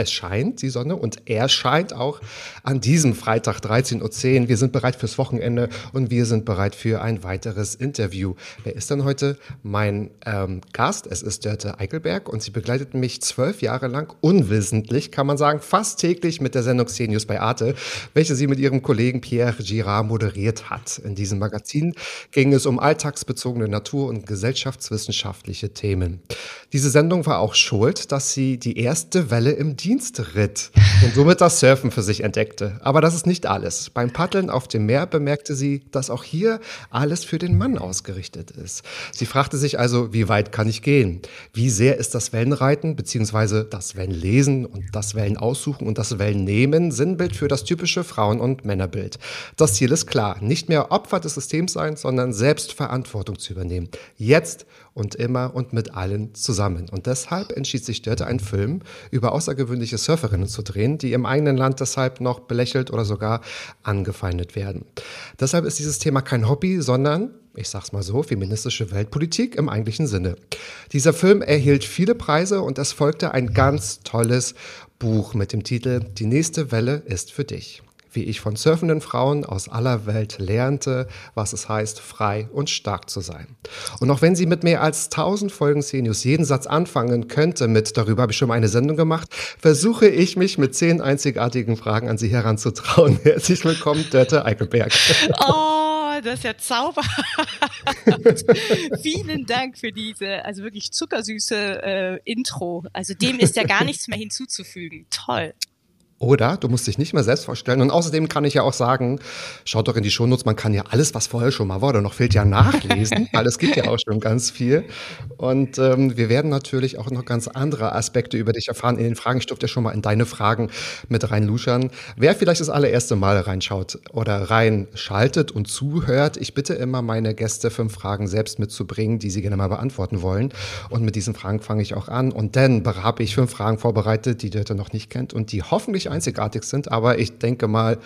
es scheint die Sonne und er scheint auch an diesem Freitag 13.10 Uhr. Wir sind bereit fürs Wochenende und wir sind bereit für ein weiteres Interview. Wer ist denn heute mein ähm, Gast? Es ist Dörte Eichelberg und sie begleitet mich zwölf Jahre lang unwissentlich, kann man sagen, fast täglich mit der Sendung CNews bei Arte, welche sie mit ihrem Kollegen Pierre Girard moderiert hat. In diesem Magazin ging es um alltagsbezogene Natur- und gesellschaftswissenschaftliche Themen. Diese Sendung war auch schuld, dass sie die erste Welle im Dienst ritt und somit das Surfen für sich entdeckte. Aber das ist nicht alles. Beim Paddeln auf dem Meer bemerkte sie, dass auch hier alles für den Mann ausgerichtet ist. Sie fragte sich also, wie weit kann ich gehen? Wie sehr ist das Wellenreiten bzw. das Wellenlesen und das Wellenaussuchen und das Wellennehmen Sinnbild für das typische Frauen- und Männerbild? Das Ziel ist klar, nicht mehr Opfer des Systems sein, sondern selbst Verantwortung zu übernehmen. Jetzt und immer und mit allen zusammen. Und deshalb entschied sich Dörte, einen Film über außergewöhnliche Surferinnen zu drehen, die im eigenen Land deshalb noch belächelt oder sogar angefeindet werden. Deshalb ist dieses Thema kein Hobby, sondern ich sag's mal so, feministische Weltpolitik im eigentlichen Sinne. Dieser Film erhielt viele Preise und es folgte ein ganz tolles Buch mit dem Titel Die nächste Welle ist für dich wie ich von surfenden Frauen aus aller Welt lernte, was es heißt, frei und stark zu sein. Und auch wenn sie mit mehr als 1000 Folgen CNews jeden Satz anfangen könnte mit, darüber habe ich schon mal eine Sendung gemacht, versuche ich mich mit zehn einzigartigen Fragen an sie heranzutrauen. Herzlich willkommen, Dörte Eichelberg. Oh, das ist ja zauberhaft. Vielen Dank für diese, also wirklich zuckersüße äh, Intro. Also dem ist ja gar nichts mehr hinzuzufügen. Toll. Oder du musst dich nicht mehr selbst vorstellen. Und außerdem kann ich ja auch sagen, schaut doch in die Shownotes, man kann ja alles, was vorher schon mal war, oder noch fehlt ja nachlesen, weil es gibt ja auch schon ganz viel. Und ähm, wir werden natürlich auch noch ganz andere Aspekte über dich erfahren in den Fragen. Ich durfte ja schon mal in deine Fragen mit reinluschern. Wer vielleicht das allererste Mal reinschaut oder reinschaltet und zuhört, ich bitte immer meine Gäste fünf Fragen selbst mitzubringen, die sie gerne mal beantworten wollen. Und mit diesen Fragen fange ich auch an. Und dann habe ich fünf Fragen vorbereitet, die Dörte noch nicht kennt und die hoffentlich einzigartig sind, aber ich denke mal,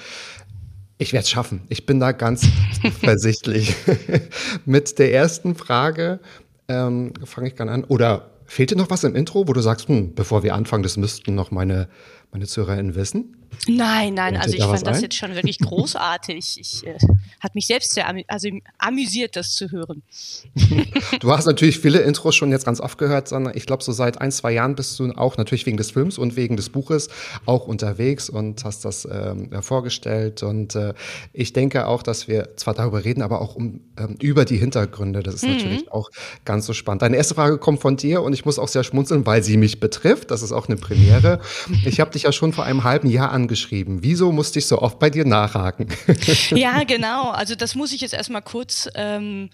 ich werde es schaffen. Ich bin da ganz versichtlich. Mit der ersten Frage ähm, fange ich gerne an. Oder fehlt dir noch was im Intro, wo du sagst, hm, bevor wir anfangen, das müssten noch meine, meine ZuhörerInnen wissen? Nein, nein, also ich da fand das ein? jetzt schon wirklich großartig. Ich äh, hat mich selbst sehr amü also amüsiert, das zu hören. Du hast natürlich viele Intros schon jetzt ganz oft gehört, sondern ich glaube, so seit ein, zwei Jahren bist du auch natürlich wegen des Films und wegen des Buches auch unterwegs und hast das ähm, vorgestellt. Und äh, ich denke auch, dass wir zwar darüber reden, aber auch um, ähm, über die Hintergründe. Das ist natürlich auch ganz so spannend. Deine erste Frage kommt von dir und ich muss auch sehr schmunzeln, weil sie mich betrifft. Das ist auch eine Premiere. Ich habe dich ja schon vor einem halben Jahr angeschrieben. Wieso musste ich so oft bei dir nachhaken? Ja, genau. Also das muss ich jetzt erstmal kurz ähm,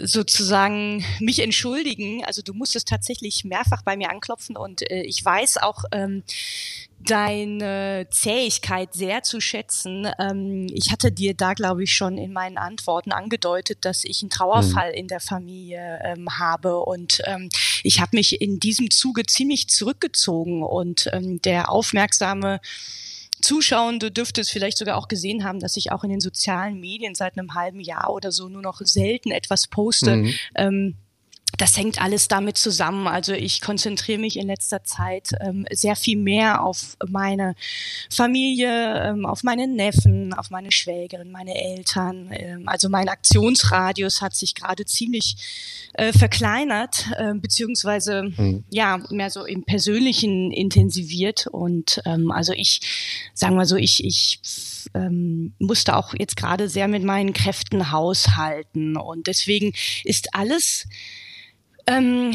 sozusagen mich entschuldigen. Also du musstest tatsächlich mehrfach bei mir anklopfen und äh, ich weiß auch ähm, deine Zähigkeit sehr zu schätzen. Ähm, ich hatte dir da, glaube ich, schon in meinen Antworten angedeutet, dass ich einen Trauerfall in der Familie ähm, habe und ähm, ich habe mich in diesem Zuge ziemlich zurückgezogen und ähm, der aufmerksame Zuschauende dürfte es vielleicht sogar auch gesehen haben, dass ich auch in den sozialen Medien seit einem halben Jahr oder so nur noch selten etwas poste. Mhm. Ähm, das hängt alles damit zusammen. Also ich konzentriere mich in letzter Zeit ähm, sehr viel mehr auf meine Familie, ähm, auf meine Neffen, auf meine Schwägerin, meine Eltern. Ähm, also mein Aktionsradius hat sich gerade ziemlich äh, verkleinert, äh, beziehungsweise mhm. ja mehr so im Persönlichen intensiviert. Und ähm, also ich, sagen wir so, ich, ich ähm, musste auch jetzt gerade sehr mit meinen Kräften haushalten. Und deswegen ist alles ähm,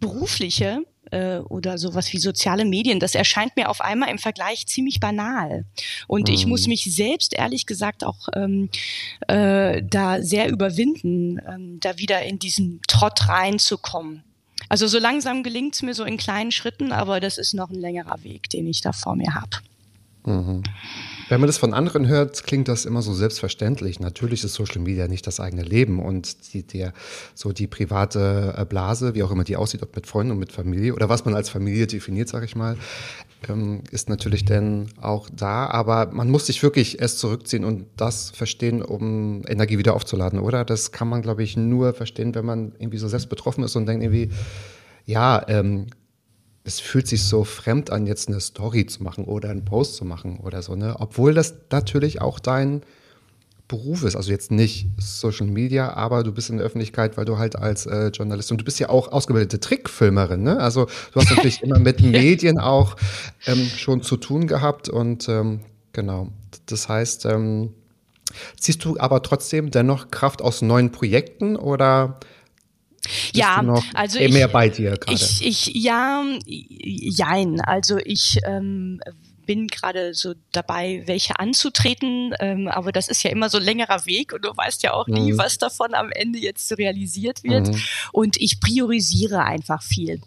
berufliche äh, oder sowas wie soziale Medien, das erscheint mir auf einmal im Vergleich ziemlich banal. Und mhm. ich muss mich selbst ehrlich gesagt auch ähm, äh, da sehr überwinden, ähm, da wieder in diesen Trott reinzukommen. Also so langsam gelingt es mir so in kleinen Schritten, aber das ist noch ein längerer Weg, den ich da vor mir habe. Mhm. Wenn man das von anderen hört, klingt das immer so selbstverständlich. Natürlich ist Social Media nicht das eigene Leben und die, der, so die private äh, Blase, wie auch immer die aussieht, ob mit Freunden und mit Familie oder was man als Familie definiert, sage ich mal, ähm, ist natürlich dann auch da. Aber man muss sich wirklich erst zurückziehen und das verstehen, um Energie wieder aufzuladen, oder? Das kann man, glaube ich, nur verstehen, wenn man irgendwie so selbst betroffen ist und denkt irgendwie, ja, ähm, es fühlt sich so fremd an, jetzt eine Story zu machen oder einen Post zu machen oder so, ne? Obwohl das natürlich auch dein Beruf ist. Also jetzt nicht Social Media, aber du bist in der Öffentlichkeit, weil du halt als äh, Journalist und du bist ja auch ausgebildete Trickfilmerin, ne? Also du hast natürlich immer mit Medien auch ähm, schon zu tun gehabt und ähm, genau. Das heißt, ähm, ziehst du aber trotzdem dennoch Kraft aus neuen Projekten oder ja, also ich, mehr bei dir gerade. Ich, ich, ja, jein. Also ich ähm, bin gerade so dabei, welche anzutreten, ähm, aber das ist ja immer so ein längerer Weg und du weißt ja auch nie, mhm. was davon am Ende jetzt realisiert wird. Mhm. Und ich priorisiere einfach viel.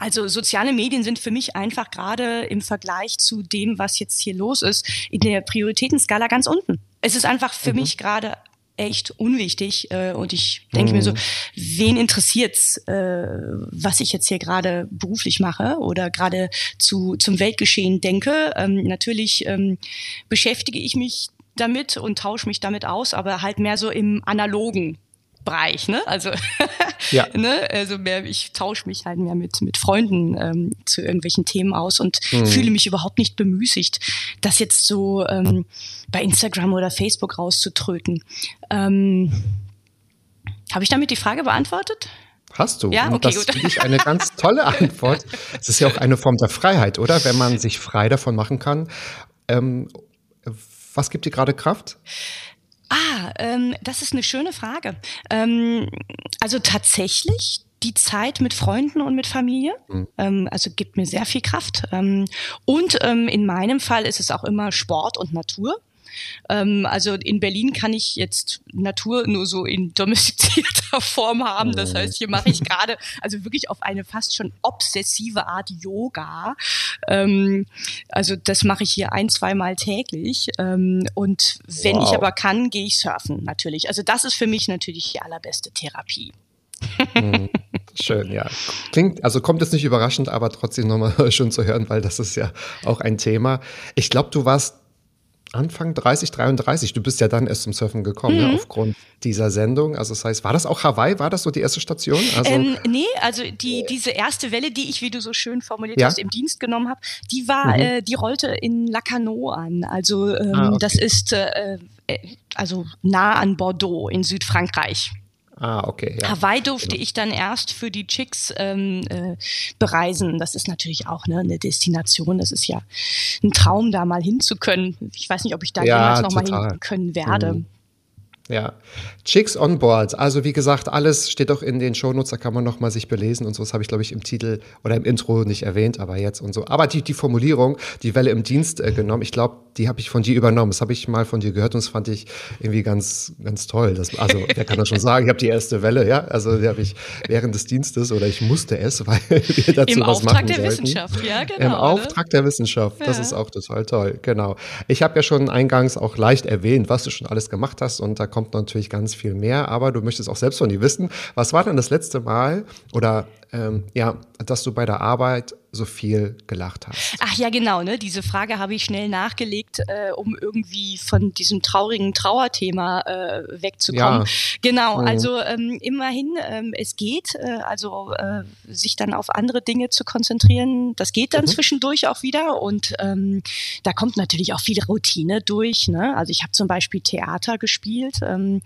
Also soziale Medien sind für mich einfach gerade im Vergleich zu dem, was jetzt hier los ist, in der Prioritätenskala ganz unten. Es ist einfach für mhm. mich gerade echt unwichtig äh, und ich denke mhm. mir so, mhm. wen interessiert's, äh, was ich jetzt hier gerade beruflich mache oder gerade zu zum Weltgeschehen denke. Ähm, natürlich ähm, beschäftige ich mich damit und tausche mich damit aus, aber halt mehr so im analogen Bereich, ne? Also, ja. ne? also mehr, ich tausche mich halt mehr mit, mit Freunden ähm, zu irgendwelchen Themen aus und mhm. fühle mich überhaupt nicht bemüßigt, das jetzt so ähm, bei Instagram oder Facebook rauszutröten. Ähm, Habe ich damit die Frage beantwortet? Hast du. Ja, okay, und das finde ich eine ganz tolle Antwort. Es ist ja auch eine Form der Freiheit, oder? Wenn man sich frei davon machen kann. Ähm, was gibt dir gerade Kraft? Ah, ähm, das ist eine schöne Frage. Ähm, also tatsächlich die Zeit mit Freunden und mit Familie. Mhm. Ähm, also gibt mir sehr viel Kraft. Ähm, und ähm, in meinem Fall ist es auch immer Sport und Natur. Ähm, also in Berlin kann ich jetzt Natur nur so in domestizierter Form haben. Das mhm. heißt, hier mache ich gerade, also wirklich auf eine fast schon obsessive Art Yoga. Ähm, also das mache ich hier ein, zweimal täglich. Ähm, und wenn wow. ich aber kann, gehe ich surfen natürlich. Also das ist für mich natürlich die allerbeste Therapie. Mhm. Schön, ja. Klingt, also kommt es nicht überraschend, aber trotzdem nochmal schön zu hören, weil das ist ja auch ein Thema. Ich glaube, du warst Anfang 30, 33. Du bist ja dann erst zum Surfen gekommen, ne, mhm. ne, aufgrund dieser Sendung. Also das heißt, war das auch Hawaii? War das so die erste Station? Also, ähm, nee, also die, diese erste Welle, die ich, wie du so schön formuliert ja? hast, im Dienst genommen habe, die war, mhm. äh, die rollte in Lacanau an. Also ähm, ah, okay. das ist äh, äh, also nah an Bordeaux in Südfrankreich. Ah, okay. Ja. Hawaii durfte genau. ich dann erst für die Chicks ähm, äh, bereisen. Das ist natürlich auch ne, eine Destination. Das ist ja ein Traum, da mal hinzukönnen. Ich weiß nicht, ob ich da ja, jemals noch total. mal hin können werde. Mhm. Ja, Chicks on Board. Also wie gesagt, alles steht doch in den Shownotes, da kann man noch mal sich belesen und so. Das habe ich, glaube ich, im Titel oder im Intro nicht erwähnt, aber jetzt und so. Aber die, die Formulierung, die Welle im Dienst äh, genommen, ich glaube, die habe ich von dir übernommen. Das habe ich mal von dir gehört und das fand ich irgendwie ganz, ganz toll. Das, also, wer kann das schon sagen? Ich habe die erste Welle, ja. Also die habe ich während des Dienstes oder ich musste es, weil wir dazu Im was Auftrag machen der sollten. Wissenschaft, ja, genau. Im Auftrag der Wissenschaft. Das ja. ist auch total toll, genau. Ich habe ja schon eingangs auch leicht erwähnt, was du schon alles gemacht hast und da kommt natürlich ganz viel mehr, aber du möchtest auch selbst von dir wissen. Was war denn das letzte Mal oder ähm, ja, dass du bei der Arbeit so viel gelacht hast. Ach ja, genau, ne? Diese Frage habe ich schnell nachgelegt, äh, um irgendwie von diesem traurigen Trauerthema äh, wegzukommen. Ja. Genau, mhm. also ähm, immerhin, ähm, es geht, äh, also äh, sich dann auf andere Dinge zu konzentrieren, das geht dann mhm. zwischendurch auch wieder und ähm, da kommt natürlich auch viel Routine durch. Ne? Also ich habe zum Beispiel Theater gespielt ähm,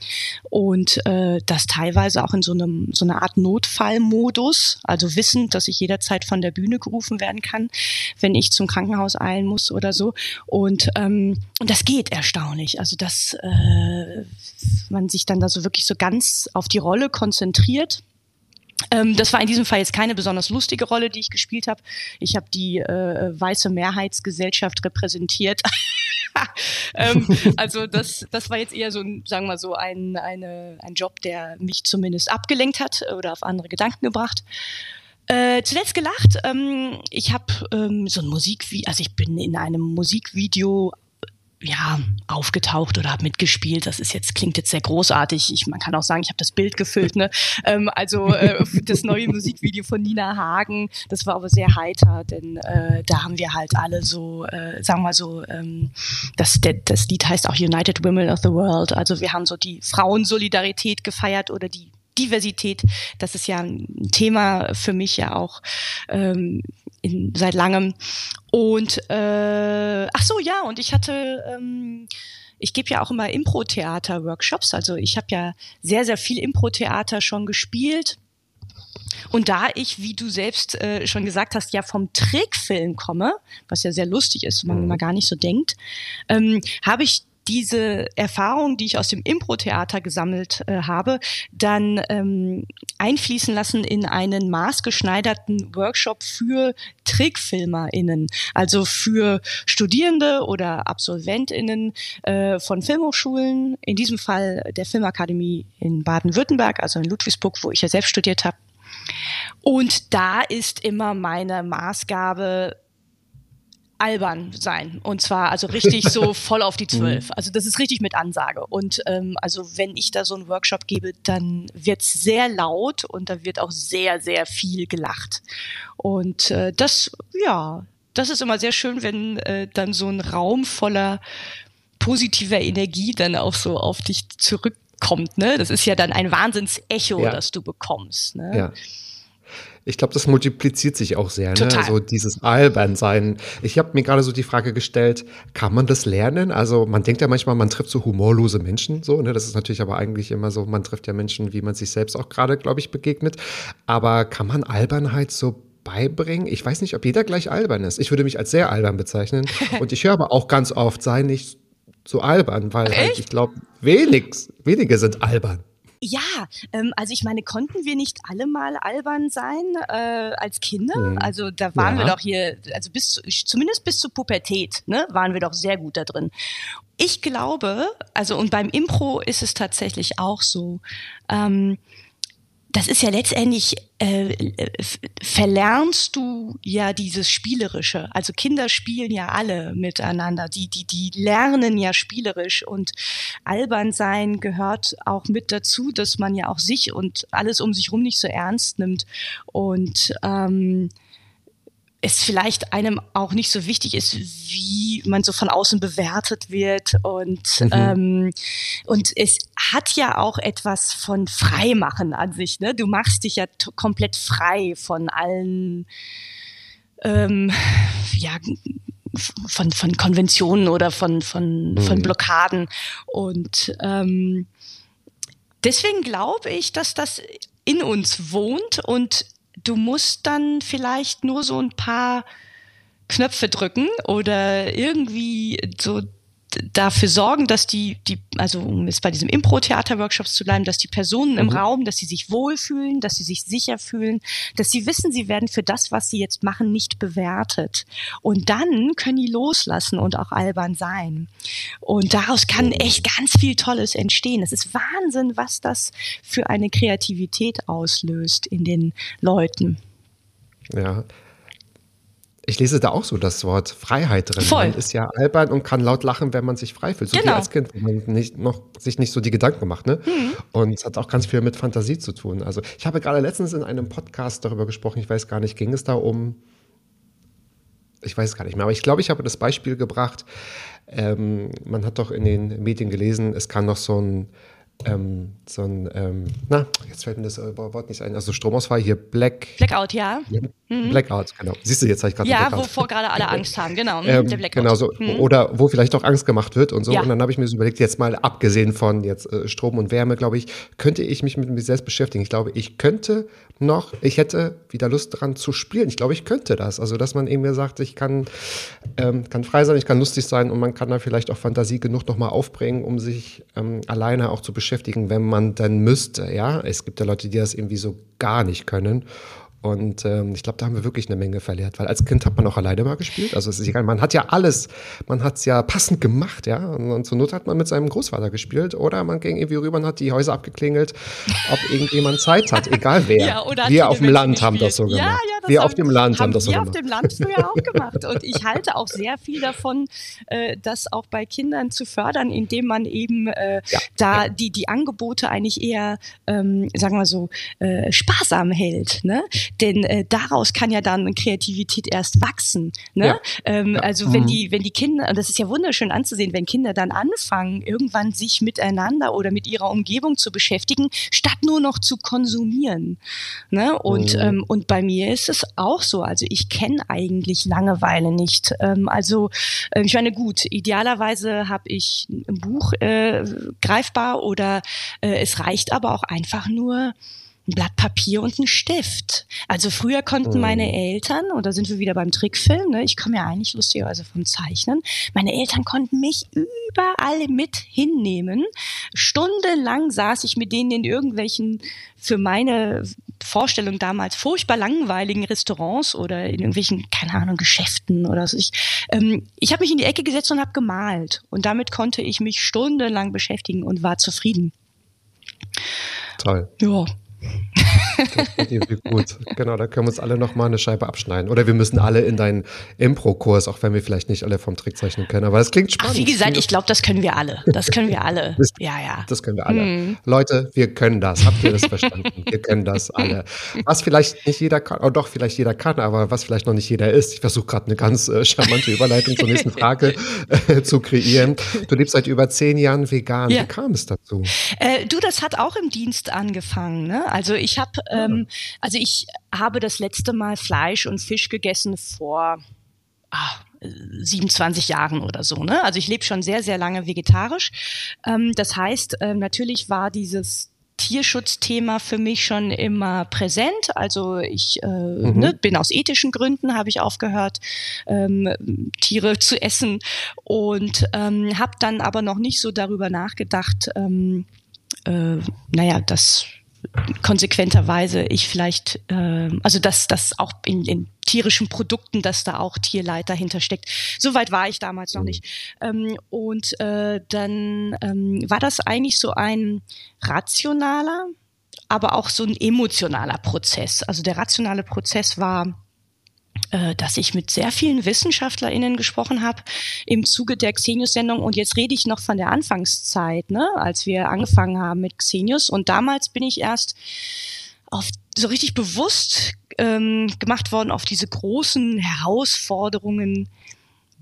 und äh, das teilweise auch in so einem so einer Art Notfallmodus, also wissend, dass ich jederzeit von der Bühne gerufen werden kann, wenn ich zum Krankenhaus eilen muss oder so. Und, ähm, und das geht erstaunlich. Also dass äh, man sich dann da so wirklich so ganz auf die Rolle konzentriert. Ähm, das war in diesem Fall jetzt keine besonders lustige Rolle, die ich gespielt habe. Ich habe die äh, weiße Mehrheitsgesellschaft repräsentiert. ähm, also das, das war jetzt eher so, sagen wir mal so, ein, eine, ein Job, der mich zumindest abgelenkt hat oder auf andere Gedanken gebracht. Äh, zuletzt gelacht. Ähm, ich habe ähm, so ein Musikvideo, also ich bin in einem Musikvideo ja aufgetaucht oder habe mitgespielt. Das ist jetzt klingt jetzt sehr großartig. Ich, man kann auch sagen, ich habe das Bild gefüllt. Ne? ähm, also äh, das neue Musikvideo von Nina Hagen. Das war aber sehr heiter, denn äh, da haben wir halt alle so, äh, sagen wir mal so, ähm, das, der, das Lied heißt auch United Women of the World. Also wir haben so die Frauensolidarität gefeiert oder die Diversität, das ist ja ein Thema für mich ja auch ähm, in, seit langem. Und äh, ach so, ja, und ich hatte ähm, ich gebe ja auch immer Impro-Theater-Workshops. Also ich habe ja sehr, sehr viel Impro-Theater schon gespielt. Und da ich, wie du selbst äh, schon gesagt hast, ja vom Trickfilm komme, was ja sehr lustig ist, man immer gar nicht so denkt, ähm, habe ich diese Erfahrung, die ich aus dem Impro-Theater gesammelt äh, habe, dann ähm, einfließen lassen in einen maßgeschneiderten Workshop für TrickfilmerInnen, also für Studierende oder AbsolventInnen äh, von Filmhochschulen, in diesem Fall der Filmakademie in Baden-Württemberg, also in Ludwigsburg, wo ich ja selbst studiert habe. Und da ist immer meine Maßgabe, albern sein. Und zwar also richtig so voll auf die mhm. Zwölf. Also das ist richtig mit Ansage. Und ähm, also wenn ich da so einen Workshop gebe, dann wird's sehr laut und da wird auch sehr, sehr viel gelacht. Und äh, das, ja, das ist immer sehr schön, wenn äh, dann so ein Raum voller positiver Energie dann auch so auf dich zurückkommt. Ne? Das ist ja dann ein Wahnsinnsecho, ja. das du bekommst. Ne? Ja. Ich glaube, das multipliziert sich auch sehr, ne? So dieses Albernsein. Ich habe mir gerade so die Frage gestellt, kann man das lernen? Also man denkt ja manchmal, man trifft so humorlose Menschen, so, ne? Das ist natürlich aber eigentlich immer so, man trifft ja Menschen, wie man sich selbst auch gerade, glaube ich, begegnet. Aber kann man Albernheit so beibringen? Ich weiß nicht, ob jeder gleich albern ist. Ich würde mich als sehr albern bezeichnen. Und ich höre aber auch ganz oft, sei nicht so albern, weil halt, ich glaube, wenig, wenige sind albern. Ja, ähm, also ich meine, konnten wir nicht alle mal albern sein äh, als Kinder? Mhm. Also da waren ja. wir doch hier, also bis zu, zumindest bis zur Pubertät, ne, waren wir doch sehr gut da drin. Ich glaube, also und beim Impro ist es tatsächlich auch so. Ähm, das ist ja letztendlich, äh, verlernst du ja dieses Spielerische. Also Kinder spielen ja alle miteinander. Die, die, die lernen ja spielerisch und albern sein gehört auch mit dazu, dass man ja auch sich und alles um sich rum nicht so ernst nimmt. Und ähm, es vielleicht einem auch nicht so wichtig ist, wie man so von außen bewertet wird und mhm. ähm, und es hat ja auch etwas von Freimachen an sich. Ne? Du machst dich ja komplett frei von allen ähm, ja von von Konventionen oder von von mhm. von Blockaden und ähm, deswegen glaube ich, dass das in uns wohnt und du musst dann vielleicht nur so ein paar Knöpfe drücken oder irgendwie so dafür sorgen, dass die, die, also um jetzt bei diesem Impro-Theater-Workshops zu bleiben, dass die Personen mhm. im Raum, dass sie sich wohlfühlen, dass sie sich sicher fühlen, dass sie wissen, sie werden für das, was sie jetzt machen, nicht bewertet. Und dann können die loslassen und auch albern sein. Und daraus kann echt ganz viel Tolles entstehen. Es ist Wahnsinn, was das für eine Kreativität auslöst in den Leuten. Ja, ich lese da auch so das Wort Freiheit drin. Voll. Man ist ja albern und kann laut lachen, wenn man sich frei fühlt. So Genau. wie als Kind, wo man nicht, noch, sich nicht so die Gedanken macht. Ne? Und es hat auch ganz viel mit Fantasie zu tun. Also ich habe gerade letztens in einem Podcast darüber gesprochen, ich weiß gar nicht, ging es da um, ich weiß es gar nicht mehr, aber ich glaube, ich habe das Beispiel gebracht, ähm, man hat doch in den Medien gelesen, es kann noch so ein ähm, so ein, ähm, na, jetzt fällt mir das äh, Wort nicht ein, also Stromausfall hier, Black, Blackout, ja. Blackout, genau. Siehst du, jetzt habe ich gerade Ja, wovor gerade alle Angst haben, genau. mhm, Ähm, der Blackout. genau so. Oder wo vielleicht auch Angst gemacht wird und so. Ja. Und dann habe ich mir so überlegt, jetzt mal abgesehen von jetzt äh, Strom und Wärme, glaube ich, könnte ich mich mit mir selbst beschäftigen. Ich glaube, ich könnte noch, ich hätte wieder Lust dran zu spielen. Ich glaube, ich könnte das. Also, dass man eben mir sagt, ich kann, ähm, kann frei sein, ich kann lustig sein und man kann da vielleicht auch Fantasie genug nochmal aufbringen, um sich ähm, alleine auch zu beschäftigen, wenn man dann müsste. Ja, es gibt ja Leute, die das irgendwie so gar nicht können. Und ähm, ich glaube, da haben wir wirklich eine Menge verlehrt, weil als Kind hat man auch alleine mal gespielt. Also es ist egal, man hat ja alles, man hat es ja passend gemacht, ja. Und, zur Not hat man mit seinem Großvater gespielt oder man ging irgendwie rüber und hat die Häuser abgeklingelt, ob irgendjemand Zeit hat, egal wer. Ja, oder wir auf dem Land haben das so gemacht. Ja, ja, das wir haben- auf dem Land haben das so wir gemacht. auf dem Land früher auch gemacht. Und ich halte auch sehr viel davon, äh, das auch bei Kindern zu fördern, indem man eben äh, Ja, da Die, die Angebote eigentlich eher, ähm, sagen wir so, äh, sparsam hält. Ne? Denn äh, daraus kann ja dann Kreativität erst wachsen. Ne? Ja. Ähm, Ja. Also wenn die, wenn die Kinder, und das ist ja wunderschön anzusehen, wenn Kinder dann anfangen, irgendwann sich miteinander oder mit ihrer Umgebung zu beschäftigen, statt nur noch zu konsumieren. Ne? Und, Mhm. ähm, und bei mir ist es auch so. Also ich kenne eigentlich Langeweile nicht. Ähm, also äh, ich meine, gut, idealerweise habe ich ein Buch äh, greifbar oder äh, es reicht aber auch einfach nur ein Blatt Papier und ein Stift. Also früher konnten Mhm. meine Eltern, und da sind wir wieder beim Trickfilm, ne, ich komme ja eigentlich lustigerweise vom Zeichnen, meine Eltern konnten mich überall mit hinnehmen. Stundenlang saß ich mit denen in irgendwelchen, für meine Vorstellung damals, furchtbar langweiligen Restaurants oder in irgendwelchen, keine Ahnung, Geschäften oder so. Ich, ähm, ich habe mich in die Ecke gesetzt und habe gemalt. Und damit konnte ich mich stundenlang beschäftigen und war zufrieden. Toll. Ja. Irgendwie gut. Genau, da können wir uns alle noch mal eine Scheibe abschneiden. Oder wir müssen alle in deinen Impro-Kurs, auch wenn wir vielleicht nicht alle vom Trickzeichnen können. Aber es klingt Ach, spannend. wie gesagt, ich glaube, das können wir alle. Das können wir alle. Das- Ja, ja. Das können wir alle. Mhm. Leute, wir können das. Habt ihr das verstanden? wir können das alle. Was vielleicht nicht jeder kann, oh doch, vielleicht jeder kann, aber was vielleicht noch nicht jeder ist. Ich versuche gerade eine ganz äh, charmante Überleitung zur nächsten Frage äh, zu kreieren. Du lebst seit über zehn Jahren vegan. Ja. Wie kam es dazu? Äh, du, das hat auch im Dienst angefangen. Ne? Also ich habe, ähm, also ich habe das letzte Mal Fleisch und Fisch gegessen vor ah, äh, 27 Jahren oder so. Ne? Also ich lebe schon sehr, sehr lange vegetarisch. Ähm, das heißt, ähm, natürlich war dieses Tierschutzthema für mich schon immer präsent. Also ich äh, ne, bin aus ethischen Gründen, habe ich aufgehört, ähm, Tiere zu essen und ähm, habe dann aber noch nicht so darüber nachgedacht, ähm, äh, naja, dass konsequenterweise ich vielleicht, äh, also dass das auch in, in tierischen Produkten, dass da auch Tierleid dahinter steckt. Soweit war ich damals noch nicht. Ähm, und äh, dann ähm, war das eigentlich so ein rationaler, aber auch so ein emotionaler Prozess. Also der rationale Prozess war dass ich mit sehr vielen WissenschaftlerInnen gesprochen habe im Zuge der Xenius-Sendung. Und jetzt rede ich noch von der Anfangszeit, ne, als wir angefangen haben mit Xenius. Und damals bin ich erst auf so richtig bewusst ähm, gemacht worden auf diese großen Herausforderungen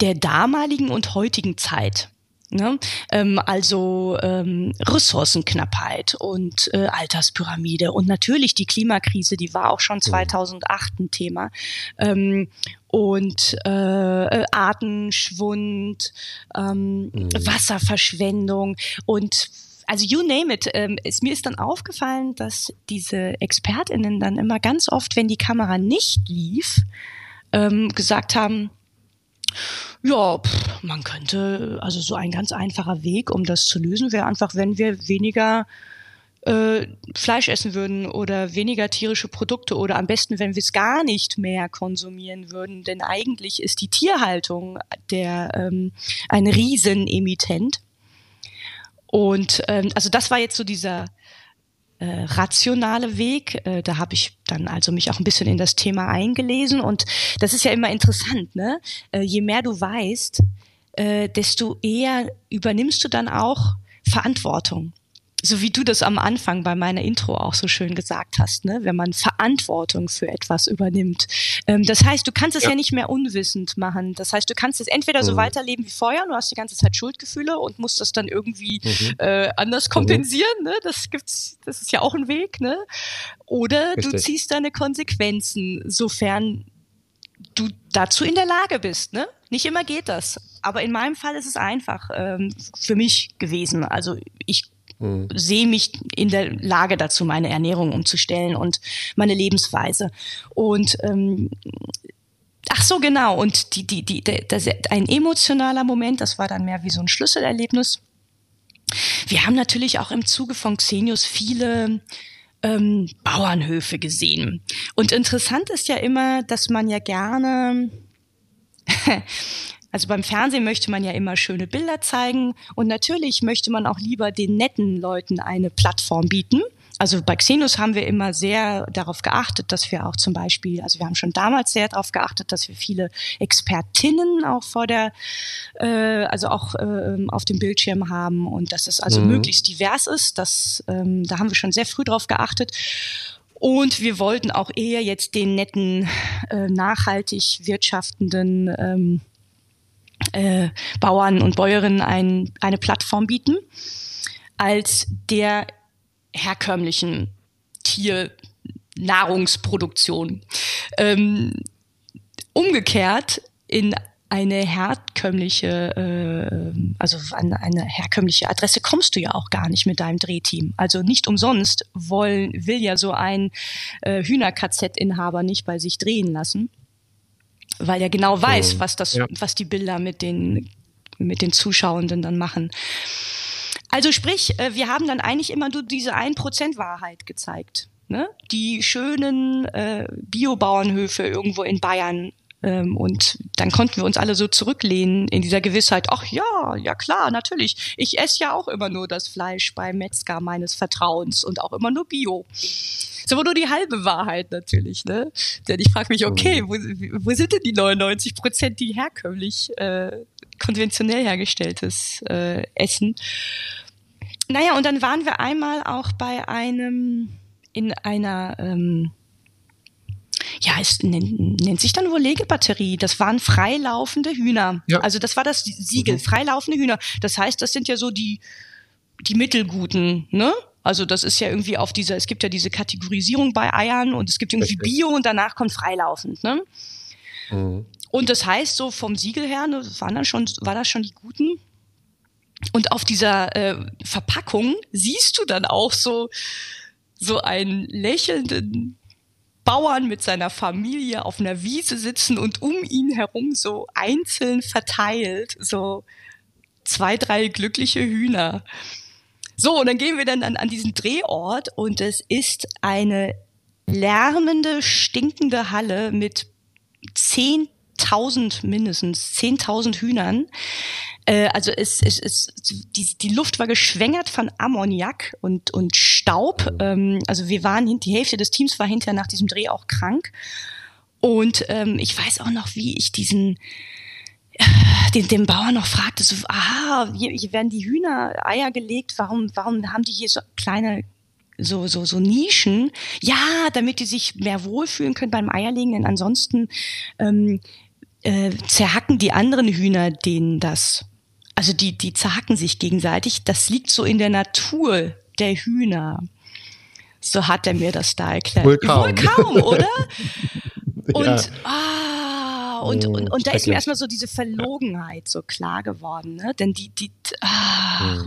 der damaligen und heutigen Zeit. Ne? Ähm, also ähm, Ressourcenknappheit und äh, Alterspyramide und natürlich die Klimakrise, die war auch schon 2008 ein Thema. Ähm, und äh, äh, Artenschwund, ähm, Wasserverschwendung und also you name it. Ähm, es, mir ist dann aufgefallen, dass diese ExpertInnen dann immer ganz oft, wenn die Kamera nicht lief, ähm, gesagt haben, ja, pff, man könnte, also so ein ganz einfacher Weg, um das zu lösen, wäre einfach, wenn wir weniger äh, Fleisch essen würden oder weniger tierische Produkte oder am besten, wenn wir es gar nicht mehr konsumieren würden. Denn eigentlich ist die Tierhaltung der ähm, ein Riesenemittent. Und ähm, also das war jetzt so dieser äh, rationale Weg. Äh, da habe ich dann also mich auch ein bisschen in das Thema eingelesen und das ist ja immer interessant, ne? Äh, je mehr du weißt, desto eher übernimmst du dann auch Verantwortung so wie du das am Anfang bei meiner Intro auch so schön gesagt hast, ne? wenn man Verantwortung für etwas übernimmt. Ähm, das heißt, du kannst es ja. ja. nicht mehr unwissend machen. Das heißt, du kannst es entweder so mhm. weiterleben wie vorher, du hast die ganze Zeit Schuldgefühle und musst das dann irgendwie mhm. äh, anders kompensieren. Mhm. Ne? Das gibt's, das ist ja auch ein Weg. Ne? Oder Richtig. du ziehst deine Konsequenzen, sofern du dazu in der Lage bist. Ne? Nicht immer geht das. Aber in meinem Fall ist es einfach ähm, für mich gewesen. Also ich mhm. sehe mich in der Lage dazu, meine Ernährung umzustellen und meine Lebensweise. Und ähm, Ach so, genau. Und die, die, die, das, ein emotionaler Moment, das war dann mehr wie so ein Schlüsselerlebnis. Wir haben natürlich auch im Zuge von Xenius viele ähm, Bauernhöfe gesehen. Und interessant ist ja immer, dass man ja gerne Also beim Fernsehen möchte man ja immer schöne Bilder zeigen und natürlich möchte man auch lieber den netten Leuten eine Plattform bieten. Also bei Xenus haben wir immer sehr darauf geachtet, dass wir auch zum Beispiel, also wir haben schon damals sehr darauf geachtet, dass wir viele Expertinnen auch vor der, äh, also auch äh, auf dem Bildschirm haben und dass es also mhm. möglichst divers ist. Das, ähm, da haben wir schon sehr früh darauf geachtet. Und wir wollten auch eher jetzt den netten, äh, nachhaltig wirtschaftenden ähm, äh, Bauern und Bäuerinnen ein, eine Plattform bieten, als der herkömmlichen Tiernahrungsproduktion. Ähm, umgekehrt in eine herkömmliche, äh, also an eine herkömmliche Adresse kommst du ja auch gar nicht mit deinem Drehteam. Also nicht umsonst wollen, will ja so ein äh, Hühner-KZ-Inhaber nicht bei sich drehen lassen weil er genau weiß, was das, ja. was die Bilder mit den, mit den Zuschauenden dann machen. Also sprich, äh, wir haben dann eigentlich immer nur diese 1% Wahrheit gezeigt. Ne? Die schönen äh, Biobauernhöfe irgendwo in Bayern. Ähm, und dann konnten wir uns alle so zurücklehnen in dieser Gewissheit, ach ja, ja klar, natürlich. Ich esse ja auch immer nur das Fleisch beim Metzger meines Vertrauens und auch immer nur Bio. Ist aber nur die halbe Wahrheit natürlich, ne? Denn ich frage mich, okay, wo, wo sind denn die 99 Prozent, die herkömmlich äh, konventionell hergestelltes äh, Essen? Naja, und dann waren wir einmal auch bei einem, in einer, ähm, ja, es nennt, nennt sich dann wohl Legebatterie. Das waren freilaufende Hühner. Ja. Also das war das Siegel, mhm. freilaufende Hühner. Das heißt, das sind ja so die, die mittelguten, ne? Also das ist ja irgendwie auf dieser, es gibt ja diese Kategorisierung bei Eiern und es gibt irgendwie Bio und danach kommt freilaufend. Ne? Mhm. Und das heißt, so vom Siegel her, ne, waren dann schon, war das schon die guten. Und auf dieser äh, Verpackung siehst du dann auch so, so einen lächelnden Bauern mit seiner Familie auf einer Wiese sitzen und um ihn herum so einzeln verteilt, so zwei, drei glückliche Hühner. So, und dann gehen wir dann an, an diesen Drehort und es ist eine lärmende, stinkende Halle mit 10.000 mindestens, 10.000 Hühnern. Äh, also es, es, es, die, die Luft war geschwängert von Ammoniak und, und Staub. Ähm, also wir waren, die Hälfte des Teams war hinterher nach diesem Dreh auch krank. Und ähm, ich weiß auch noch, wie ich diesen den, den Bauern noch fragte, so, aha, hier, hier werden die Hühner Eier gelegt, warum, warum haben die hier so kleine so, so, so Nischen. Ja, damit die sich mehr wohlfühlen können beim Eierlegen, denn ansonsten ähm, äh, zerhacken die anderen Hühner denen das. Also die, die zerhacken sich gegenseitig. Das liegt so in der Natur der Hühner. So hat er mir das da erklärt. Wohl kaum, Wohl kaum oder? Und, ja. ah, und, und, und da ist mir erstmal so diese Verlogenheit so klar geworden, ne? Denn die, die, ah, hm.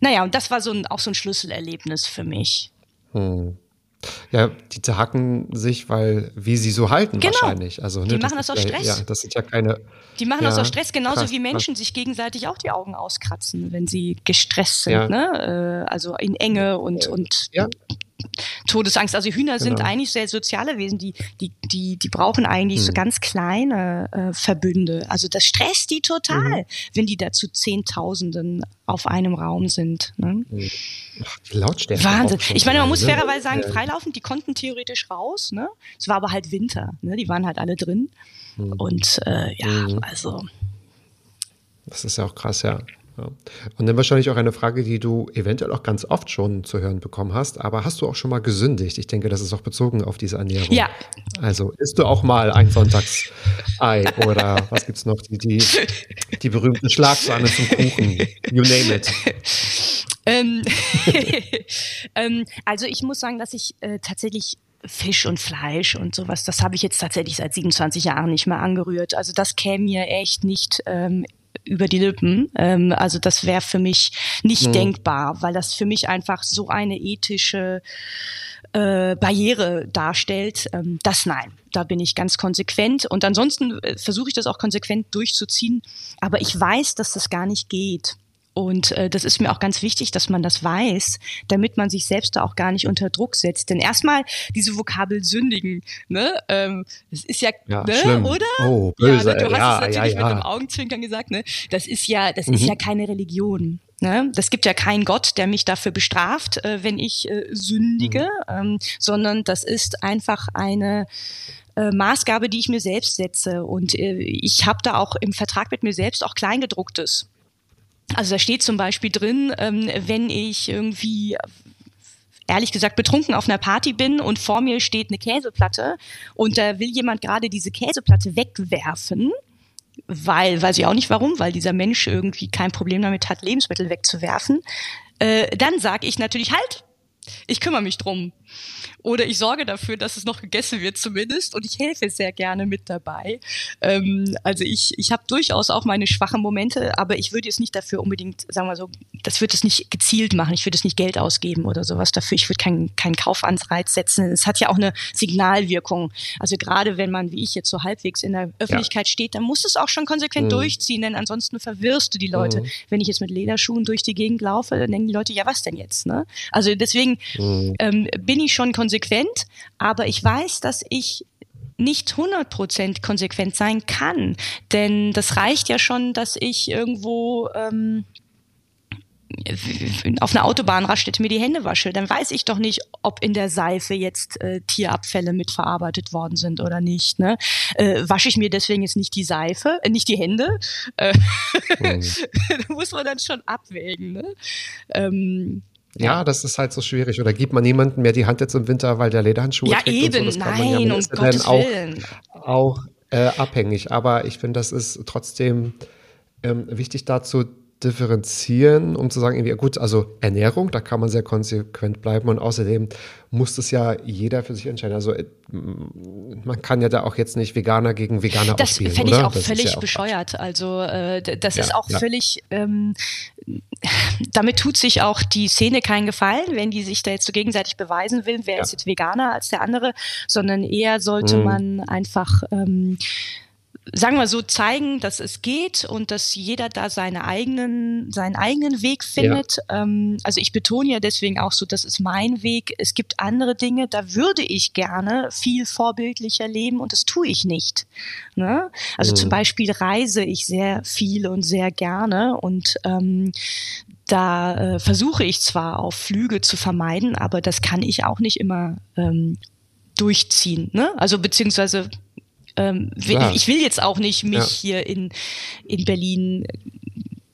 naja, und das war so ein, auch so ein Schlüsselerlebnis für mich. Hm. Ja, die zerhacken sich, weil, wie sie so halten genau. wahrscheinlich. Also, ne, die machen das, aus ja, Stress. Ja, das sind ja keine. Die machen ja, das aus Stress, genauso krass, wie Menschen krass. sich gegenseitig auch die Augen auskratzen, wenn sie gestresst sind, ja. ne? Äh, also in Enge und, und Todesangst. Also Hühner sind Genau. eigentlich sehr soziale Wesen, die, die, die, die brauchen eigentlich Hm. so ganz kleine äh, Verbünde. Also das stresst die total, Mhm. wenn die da zu Zehntausenden auf einem Raum sind. Ne? Ach, die Lautstärke. Wahnsinn. Ich meine, man muss ne? fairerweise sagen, Ja. freilaufend, die konnten theoretisch raus. Ne? Es war aber halt Winter. Ne? Die waren halt alle drin. Hm. Und äh, ja, Mhm. also Das ist ja auch krass, ja. Ja. Und dann wahrscheinlich auch eine Frage, die du eventuell auch ganz oft schon zu hören bekommen hast. Aber hast du auch schon mal gesündigt? Ich denke, das ist auch bezogen auf diese Ernährung. Ja. Also isst du auch mal ein Sonntagsei oder was gibt's noch? Die, die, die berühmten Schlagsahne zum Kuchen. You name it. Ähm, ähm, also ich muss sagen, dass ich äh, tatsächlich Fisch und Fleisch und sowas, das habe ich jetzt tatsächlich seit 27 Jahren nicht mehr angerührt. Also das käme mir echt nicht ähm, über die Lippen. Ähm, also das wäre für mich nicht denkbar, weil das für mich einfach so eine ethische äh, Barriere darstellt, ähm, das nein. Da bin ich ganz konsequent und ansonsten äh, versuche ich das auch konsequent durchzuziehen. Aber ich weiß, dass das gar nicht geht. Und äh, das ist mir auch ganz wichtig, dass man das weiß, damit man sich selbst da auch gar nicht unter Druck setzt. Denn erstmal diese Vokabel sündigen, ne? Ähm, das ist ja, Ja, ne, schlimm. oder? Oh, böse. Ja, ne, du hast Ja, es natürlich ja, mit einem Augenzwinkern gesagt, ne? Das ist ja, das ist ja keine Religion. Ne? Das gibt ja keinen Gott, der mich dafür bestraft, äh, wenn ich äh, sündige, ähm, sondern das ist einfach eine äh, Maßgabe, die ich mir selbst setze. Und äh, ich habe da auch im Vertrag mit mir selbst auch Kleingedrucktes. Also da steht zum Beispiel drin, ähm, wenn ich irgendwie ehrlich gesagt betrunken auf einer Party bin und vor mir steht eine Käseplatte und da will jemand gerade diese Käseplatte wegwerfen, weil, weiß ich auch nicht warum, weil dieser Mensch irgendwie kein Problem damit hat, Lebensmittel wegzuwerfen, äh, dann sage ich natürlich halt, ich kümmere mich drum. Oder ich sorge dafür, dass es noch gegessen wird zumindest und ich helfe sehr gerne mit dabei. Ähm, also ich, ich habe durchaus auch meine schwachen Momente, aber ich würde jetzt nicht dafür unbedingt, sagen wir so, das würde es nicht gezielt machen. Ich würde es nicht Geld ausgeben oder sowas dafür. Ich würde keinen keinen Kaufanreiz setzen. Es hat ja auch eine Signalwirkung. Also gerade wenn man, wie ich jetzt so halbwegs in der Öffentlichkeit steht, dann musst du es auch schon konsequent durchziehen, denn ansonsten verwirrst du die Leute. Wenn ich jetzt mit Lederschuhen durch die Gegend laufe, dann denken die Leute, ja was denn jetzt? Ne? Also deswegen ähm, bin ich schon konsequent, aber ich weiß, dass ich nicht 100% konsequent sein kann. Denn das reicht ja schon, dass ich irgendwo ähm, auf einer Autobahnraststätte mir die Hände wasche. Dann weiß ich doch nicht, ob in der Seife jetzt äh, Tierabfälle mitverarbeitet worden sind oder nicht. Ne? Äh, wasche ich mir deswegen jetzt nicht die Seife, äh, nicht die Hände? Äh, da muss man dann schon abwägen. Ne? Ähm, Ja, das ist halt so schwierig. Oder gibt man niemandem mehr die Hand jetzt im Winter, weil der Lederhandschuhe ja, trägt eben, und so. Das kann man ja, nein, man um ja Gottes auch, Willen. auch äh, abhängig. Aber ich finde, das ist trotzdem ähm, wichtig dazu differenzieren, um zu sagen, irgendwie, gut, also Ernährung, da kann man sehr konsequent bleiben und außerdem muss das ja jeder für sich entscheiden. Also äh, man kann ja da auch jetzt nicht Veganer gegen Veganer Das ausspielen, fände ich oder? auch Das völlig ja auch bescheuert. Also äh, das Ja, ist auch ja. völlig, ähm, damit tut sich auch die Szene keinen Gefallen, wenn die sich da jetzt so gegenseitig beweisen will, wer ist jetzt Veganer als der andere, sondern eher sollte Mhm. man einfach ähm, sagen wir so, zeigen, dass es geht und dass jeder da seine eigenen, seinen eigenen Weg findet. Ähm, also ich betone ja deswegen auch so, das ist mein Weg. Es gibt andere Dinge, da würde ich gerne viel vorbildlicher leben und das tue ich nicht. Ne? Also zum Beispiel reise ich sehr viel und sehr gerne und ähm, da äh, versuche ich zwar auf Flüge zu vermeiden, aber das kann ich auch nicht immer ähm, durchziehen. Ne? Also beziehungsweise ähm, will, Klar. ich will jetzt auch nicht mich Ja. hier in, in Berlin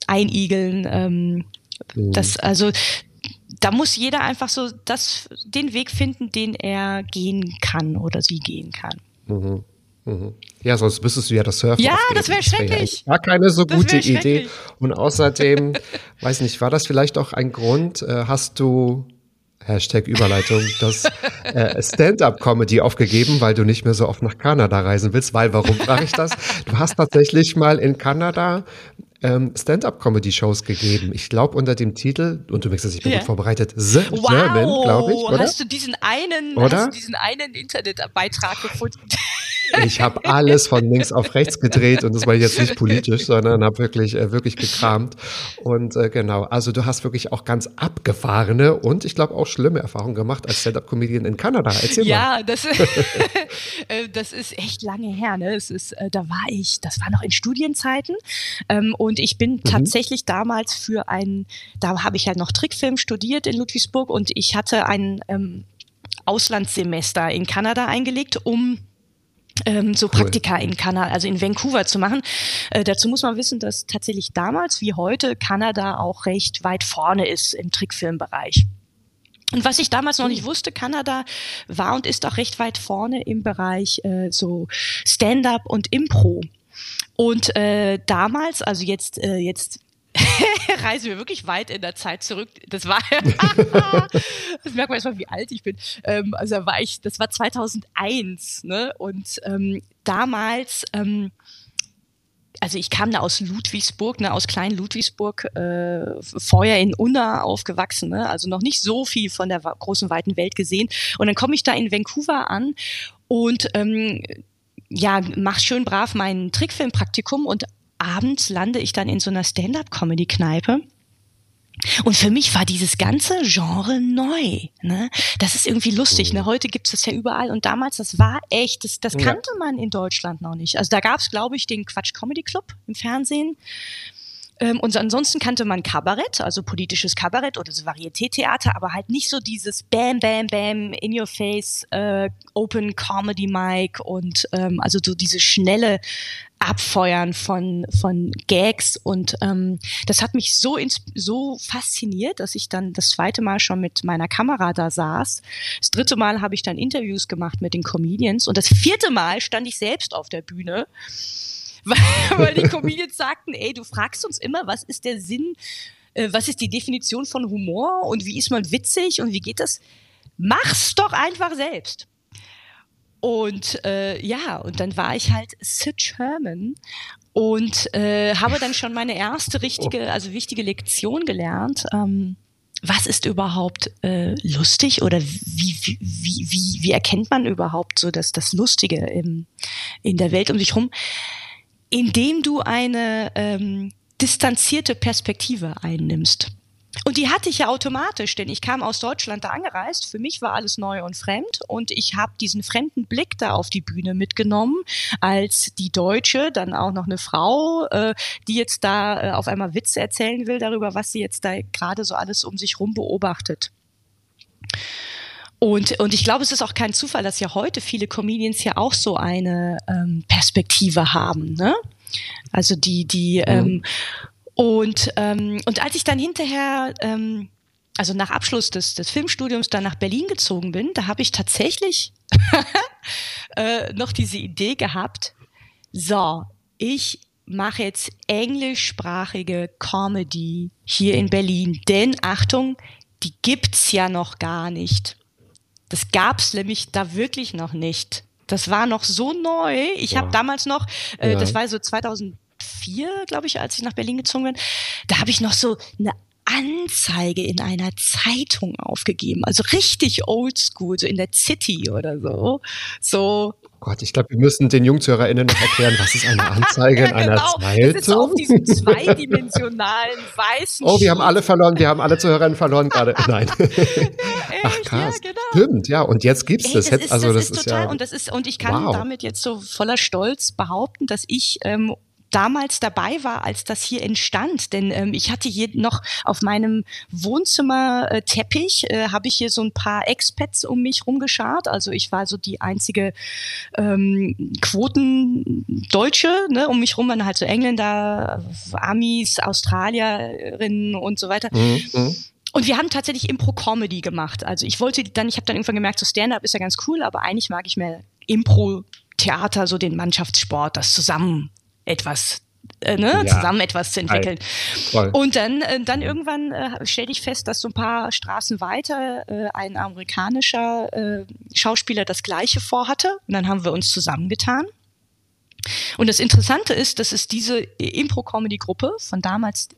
einigeln. Ähm, Mhm. das, also da muss jeder einfach so das, den Weg finden, den er gehen kann oder sie gehen kann. Mhm. Mhm. Ja, sonst müsstest du ja das Surfen Ja, das wär ja schrecklich. Gar keine so Das gute Idee. Und außerdem, weiß nicht, war das vielleicht auch ein Grund, äh, hast du Hashtag Überleitung, das äh, Stand-up-Comedy aufgegeben, weil du nicht mehr so oft nach Kanada reisen willst. Weil, warum frage ich das? Du hast tatsächlich mal in Kanada ähm, Stand-up-Comedy-Shows gegeben. Ich glaube unter dem Titel, und du merkst es, ich bin Ja. gut vorbereitet, The German, glaube ich, oder? Hast du diesen einen, Oder? hast du diesen einen Internetbeitrag gefunden? Ich habe alles von links auf rechts gedreht und das war jetzt nicht politisch, sondern habe wirklich, äh, wirklich gekramt. Und äh, genau, also du hast wirklich auch ganz abgefahrene und ich glaube auch schlimme Erfahrungen gemacht als Stand-up-Comedian in Kanada. Erzähl ja, mal. das, äh, das ist echt lange her. Ne? Es ist, äh, da war ich, das war noch in Studienzeiten ähm, und ich bin mhm. tatsächlich damals für ein, da habe ich halt noch Trickfilm studiert in Ludwigsburg und ich hatte ein ähm, Auslandssemester in Kanada eingelegt, um ähm, so cool. Praktika in Kanada, also in Vancouver zu machen. Äh, dazu muss man wissen, dass tatsächlich damals wie heute Kanada auch recht weit vorne ist im Trickfilmbereich. Und was ich damals noch nicht wusste, Kanada war und ist auch recht weit vorne im Bereich äh, so Stand-up und Impro. Und äh, damals, also jetzt, äh, jetzt reisen wir wirklich weit in der Zeit zurück. Das war, das merkt man erstmal, wie alt ich bin. Ähm, also da war ich, das war 2001, ne? Und ähm, damals, ähm, also ich kam da aus Ludwigsburg, ne, aus kleinen Ludwigsburg, äh, vorher in Unna aufgewachsen, ne, also noch nicht so viel von der großen weiten Welt gesehen. Und dann komme ich da in Vancouver an und ähm, ja, mach schön brav mein Trickfilmpraktikum und abends lande ich dann in so einer Stand-up-Comedy-Kneipe. Und für mich war dieses ganze Genre neu. Ne? Das ist irgendwie lustig. Ne? Heute gibt's das ja überall. Und damals, das war echt, das, das kannte man in Deutschland noch nicht. Also da gab's, glaube ich, den Quatsch Comedy Club im Fernsehen. Ähm, und ansonsten kannte man Kabarett, also politisches Kabarett oder so Varieté-Theater, aber halt nicht so dieses Bam, Bam, Bam, in your face, äh, Open Comedy Mic und ähm, also so diese schnelle Abfeuern von, von Gags und ähm, das hat mich so, so fasziniert, dass ich dann das zweite Mal schon mit meiner Kamera da saß. Das dritte Mal habe ich dann Interviews gemacht mit den Comedians und das vierte Mal stand ich selbst auf der Bühne, weil, weil die Comedians sagten, ey, du fragst uns immer, was ist der Sinn, äh, was ist die Definition von Humor und wie ist man witzig und wie geht das? Mach's doch einfach selbst. Und äh, ja, und dann war ich halt Sid Sherman und äh, habe dann schon meine erste richtige, also wichtige Lektion gelernt. Ähm, was ist überhaupt äh, lustig oder wie, wie, wie, wie erkennt man überhaupt so das, das Lustige im, in der Welt um sich herum, indem du eine ähm, distanzierte Perspektive einnimmst. Und die hatte ich ja automatisch, denn ich kam aus Deutschland da angereist. Für mich war alles neu und fremd und ich habe diesen fremden Blick da auf die Bühne mitgenommen, als die Deutsche, dann auch noch eine Frau, äh, die jetzt da äh, auf einmal Witze erzählen will darüber, was sie jetzt da gerade so alles um sich rum beobachtet. Und, und ich glaube, es ist auch kein Zufall, dass ja heute viele Comedians ja auch so eine ähm, Perspektive haben. Ne? Also die, die mhm. ähm, und, ähm, und als ich dann hinterher, ähm, also nach Abschluss des, des Filmstudiums dann nach Berlin gezogen bin, da habe ich tatsächlich äh, noch diese Idee gehabt, so, ich mache jetzt englischsprachige Comedy hier in Berlin. Denn Achtung, die gibt's ja noch gar nicht. Das gab's nämlich da wirklich noch nicht. Das war noch so neu. Ich habe damals noch, äh, ja. das war so 2000 vier, glaube ich, als ich nach Berlin gezogen bin, da habe ich noch so eine Anzeige in einer Zeitung aufgegeben. Also richtig oldschool, so in der City oder so. So. Oh Gott, ich glaube, wir müssen den JungzuhörerInnen noch erklären, was ist eine Anzeige ja, in einer genau. Zeitung? Das ist auf diesem zweidimensionalen weißen Oh, wir haben alle verloren, wir haben alle Zuhörerinnen verloren gerade. Nein. Ach krass. Ja, genau. Stimmt, ja. Und jetzt gibt's Ey, das. das ist, also das, das ist total, ja, und das ist, und ich kann wow. damit jetzt so voller Stolz behaupten, dass ich ähm, damals dabei war, als das hier entstand. Denn ähm, ich hatte hier noch auf meinem Wohnzimmerteppich, äh, habe ich hier so ein paar Expats um mich rumgeschart. Also ich war so die einzige ähm, Quotendeutsche, ne, um mich rum waren halt so Engländer, Amis, Australierinnen und so weiter. Mhm. mhm. Und wir haben tatsächlich Impro-Comedy gemacht. Also ich wollte dann, ich habe dann irgendwann gemerkt, so Stand-up ist ja ganz cool, aber eigentlich mag ich mehr Impro-Theater, so den Mannschaftssport, das zusammen etwas äh, ne, ja. zusammen etwas zu entwickeln. Voll. Und dann, äh, dann irgendwann äh, stellte ich fest, dass so ein paar Straßen weiter äh, ein amerikanischer äh, Schauspieler das Gleiche vorhatte. Und dann haben wir uns zusammengetan. Und das Interessante ist, dass es diese Impro-Comedy-Gruppe von damals,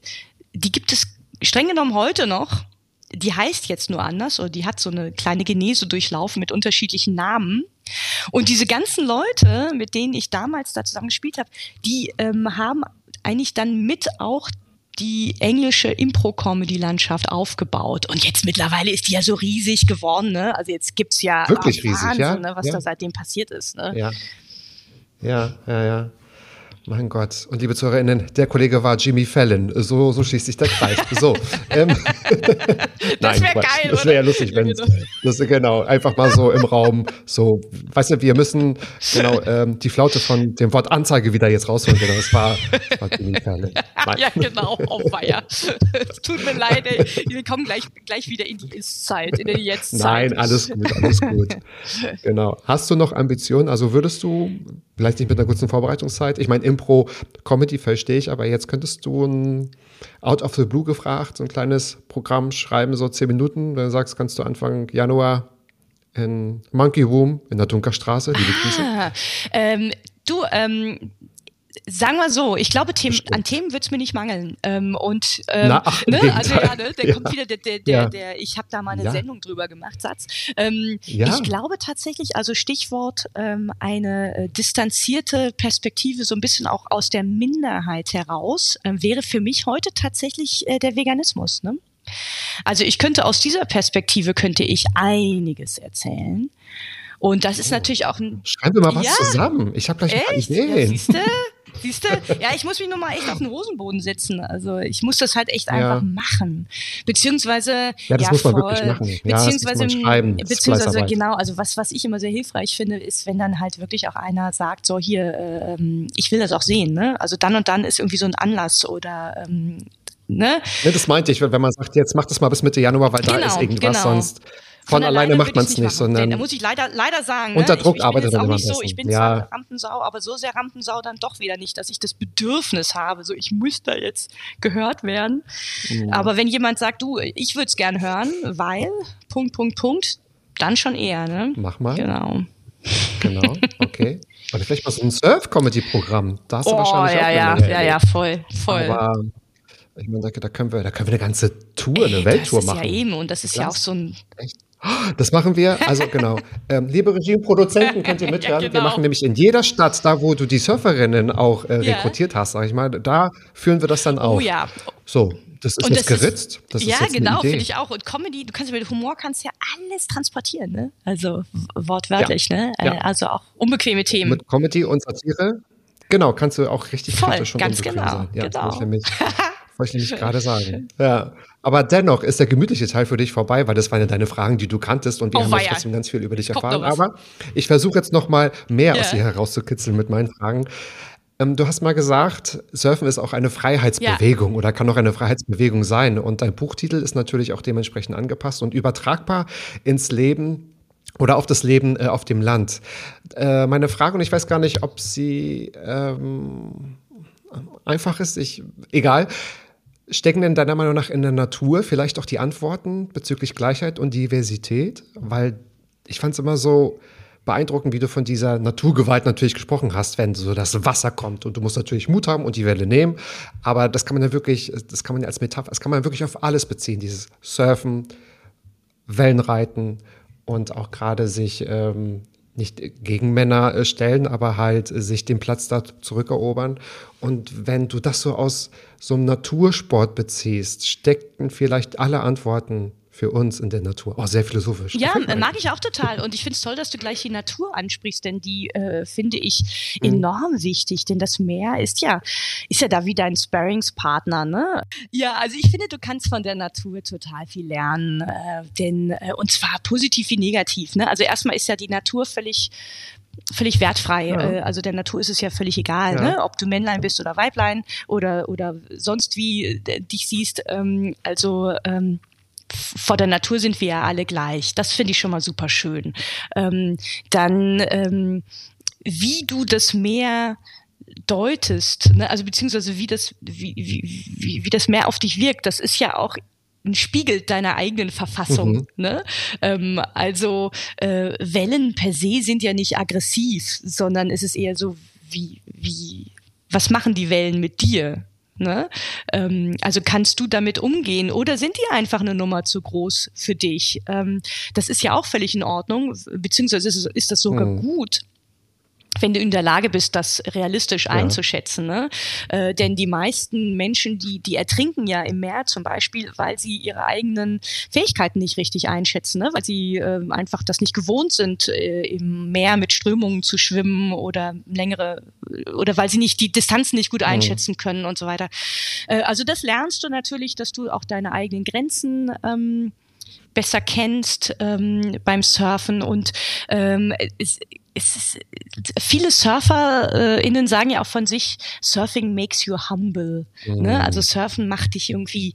die gibt es streng genommen heute noch. Die heißt jetzt nur anders oder die hat so eine kleine Genese durchlaufen mit unterschiedlichen Namen. Und diese ganzen Leute, mit denen ich damals da zusammen gespielt habe, die ähm, haben eigentlich dann mit auch die englische Impro-Comedy-Landschaft aufgebaut. Und jetzt mittlerweile ist die ja so riesig geworden. Ne? Also jetzt gibt's ja Wirklich riesig, ja? ne, was Ja. da seitdem passiert ist. Ne? Ja. Ja, ja, ja. Mein Gott. Und liebe Zuhörerinnen, der Kollege war Jimmy Fallon. So, so schließt sich der Kreis. So. Ähm, Das wär Quatsch. geil, Das wäre ja lustig, wenn Genau. das genau einfach mal so im Raum so. Weißt du, wir müssen genau ähm, die Flaute von dem Wort Anzeige wieder jetzt rausholen. Genau, das war, das war Jimmy Fallon. Nein. Ja, genau, auf Weiher. Es tut mir leid, ey. wir kommen gleich, gleich wieder in die Ist-Zeit, in die Jetzt-Zeit. Nein, alles gut, alles gut. Genau. Hast du noch Ambitionen? Also würdest du, vielleicht nicht mit einer kurzen Vorbereitungszeit, ich meine, Impro, Comedy verstehe ich, aber jetzt könntest du ein Out of the Blue gefragt, so ein kleines Programm schreiben, so zehn Minuten. Wenn du sagst, kannst du Anfang Januar in Monkey Room in der Dunkerstraße, liebe Grüße. Ah, ähm, du, ähm, sagen wir so, ich glaube, Themen, an Themen wird es mir nicht mangeln. Ähm, und ähm, Na, ach, ne, also ja, ne, der Ja. kommt wieder, der, der, der, Ja. der ich habe da mal eine Ja. Sendung drüber gemacht, Satz. Ähm, Ja. Ich glaube tatsächlich, also Stichwort ähm, eine äh, distanzierte Perspektive, so ein bisschen auch aus der Minderheit heraus, ähm, wäre für mich heute tatsächlich äh, der Veganismus. Ne? Also ich könnte aus dieser Perspektive könnte ich einiges erzählen. Und das ist natürlich auch ein Schreiben wir mal was Ja. zusammen. Ich habe gleich ein paar Echt? Ja, Siehste? Siehste? Ja, ich muss mich nur mal echt auf den Hosenboden setzen. Also ich muss das halt echt Ja. einfach machen. Beziehungsweise Ja, das muss man wirklich machen. Ja, beziehungsweise, man schreiben. Ist beziehungsweise genau, also was, was ich immer sehr hilfreich finde, ist, wenn dann halt wirklich auch einer sagt, so hier, ähm, ich will das auch sehen, ne? Also dann und dann ist irgendwie so ein Anlass oder ähm, ne? Ne, das meinte ich, wenn man sagt, jetzt mach das mal bis Mitte Januar, weil da Genau, ist irgendwas, genau. sonst von, alleine macht man es nicht, machen. sondern Da muss ich leider, leider sagen, Unter ne? Druck ich, ich arbeitet man auch nicht so, ich bin Ja. zwar Rampensau, aber so sehr Rampensau dann doch wieder nicht, dass ich das Bedürfnis habe, so ich muss da jetzt gehört werden. Mhm. Aber wenn jemand sagt, du, ich würde es gern hören, weil, Punkt, Punkt, Punkt, dann schon eher, ne? mach mal. Genau. Genau, okay. Oder vielleicht mal so ein Surf-Comedy-Programm. Da hast du Oh, wahrscheinlich auch ja, eine ja, ja, ja, erlebt. voll, voll. Aber ich meine, da, da, können wir, da können wir eine ganze Tour, eine Ey, Welttour das ist machen. ja eben, und das ist ja auch Klasse. so ein, Echt? Das machen wir, also genau. Ähm, liebe Regieproduzenten, könnt ihr mithören. genau. Wir machen nämlich in jeder Stadt, da wo du die Surferinnen auch äh, Ja. rekrutiert hast, sag ich mal, da führen wir das dann auf. oh ja, So, das ist Und jetzt das ist- geritzt. Das ja, ist genau, finde ich auch. Und Comedy, du kannst mit Humor kannst ja alles transportieren, ne? Also wortwörtlich, ne? Äh, Ja. Also auch unbequeme Themen. Mit Comedy und Satire, genau, kannst du auch richtig Voll, und ganz genau, sein. Ja, das genau. wollte ich nämlich, wollte ich nämlich gerade sagen. Ja. Aber dennoch ist der gemütliche Teil für dich vorbei, weil das waren ja deine Fragen, die du kanntest und wir Oh, haben ja weia. trotzdem ganz viel über dich erfahren. Aber ich versuche jetzt noch mal mehr Ja. aus dir herauszukitzeln mit meinen Fragen. Ähm, du hast mal gesagt, Surfen ist auch eine Freiheitsbewegung oder kann auch eine Freiheitsbewegung sein. Und dein Buchtitel ist natürlich auch dementsprechend angepasst und übertragbar ins Leben oder auf das Leben äh, auf dem Land. Äh, meine Frage, und ich weiß gar nicht, ob sie ähm, einfach ist, ich, egal. Stecken denn deiner Meinung nach in der Natur vielleicht auch die Antworten bezüglich Gleichheit und Diversität? Weil ich fand es immer so beeindruckend, wie du von dieser Naturgewalt natürlich gesprochen hast, wenn so das Wasser kommt und du musst natürlich Mut haben und die Welle nehmen. Aber das kann man ja wirklich, das kann man ja als Metapher, das kann man wirklich auf alles beziehen, dieses Surfen, Wellenreiten und auch gerade sich ähm, nicht gegen Männer äh, stellen, aber halt äh, sich den Platz da zurückerobern. Und wenn du das so aus so einem Natursport beziehst, steckten vielleicht alle Antworten für uns in der Natur. Oh, sehr philosophisch. Ja, mag ich auch total. Und ich finde es toll, dass du gleich die Natur ansprichst, denn die äh, finde ich Mhm. enorm wichtig. Denn das Meer ist ja, ist ja da wie dein Sparringspartner, ne? Ja, also ich finde, du kannst von der Natur total viel lernen. Äh, denn, äh, und zwar positiv wie negativ. Ne? Also erstmal ist ja die Natur völlig völlig wertfrei. Ja. Äh, Also der Natur ist es ja völlig egal, Ja. ne? ob du Männlein bist oder Weiblein oder, oder sonst wie äh, dich siehst. Ähm, Also ähm, vor der Natur sind wir ja alle gleich. Das finde ich schon mal super schön. Ähm, dann, ähm, wie du das Meer deutest, ne? also beziehungsweise wie das, wie, wie, wie, wie das Meer auf dich wirkt, das ist ja auch ein Spiegel deiner eigenen Verfassung. Mhm. Ne? Ähm, also äh, Wellen per se sind ja nicht aggressiv, sondern es ist eher so, wie, wie, was machen die Wellen mit dir? Ne? Ähm, also kannst du damit umgehen oder sind die einfach eine Nummer zu groß für dich? Ähm, das ist ja auch völlig in Ordnung, beziehungsweise ist, ist das sogar mhm. gut wenn du in der Lage bist, das realistisch einzuschätzen. Ne? Äh, denn die meisten Menschen, die, die ertrinken ja im Meer zum Beispiel, weil sie ihre eigenen Fähigkeiten nicht richtig einschätzen, ne? weil sie äh, einfach das nicht gewohnt sind, äh, im Meer mit Strömungen zu schwimmen oder längere, oder weil sie nicht die Distanzen nicht gut mhm. einschätzen können und so weiter. Äh, also das lernst du natürlich, dass du auch deine eigenen Grenzen ähm, besser kennst ähm, beim Surfen und ähm, es, es ist, viele SurferInnen sagen ja auch von sich, Surfing makes you humble. Ne? Mhm. Ne? Also Surfen macht dich irgendwie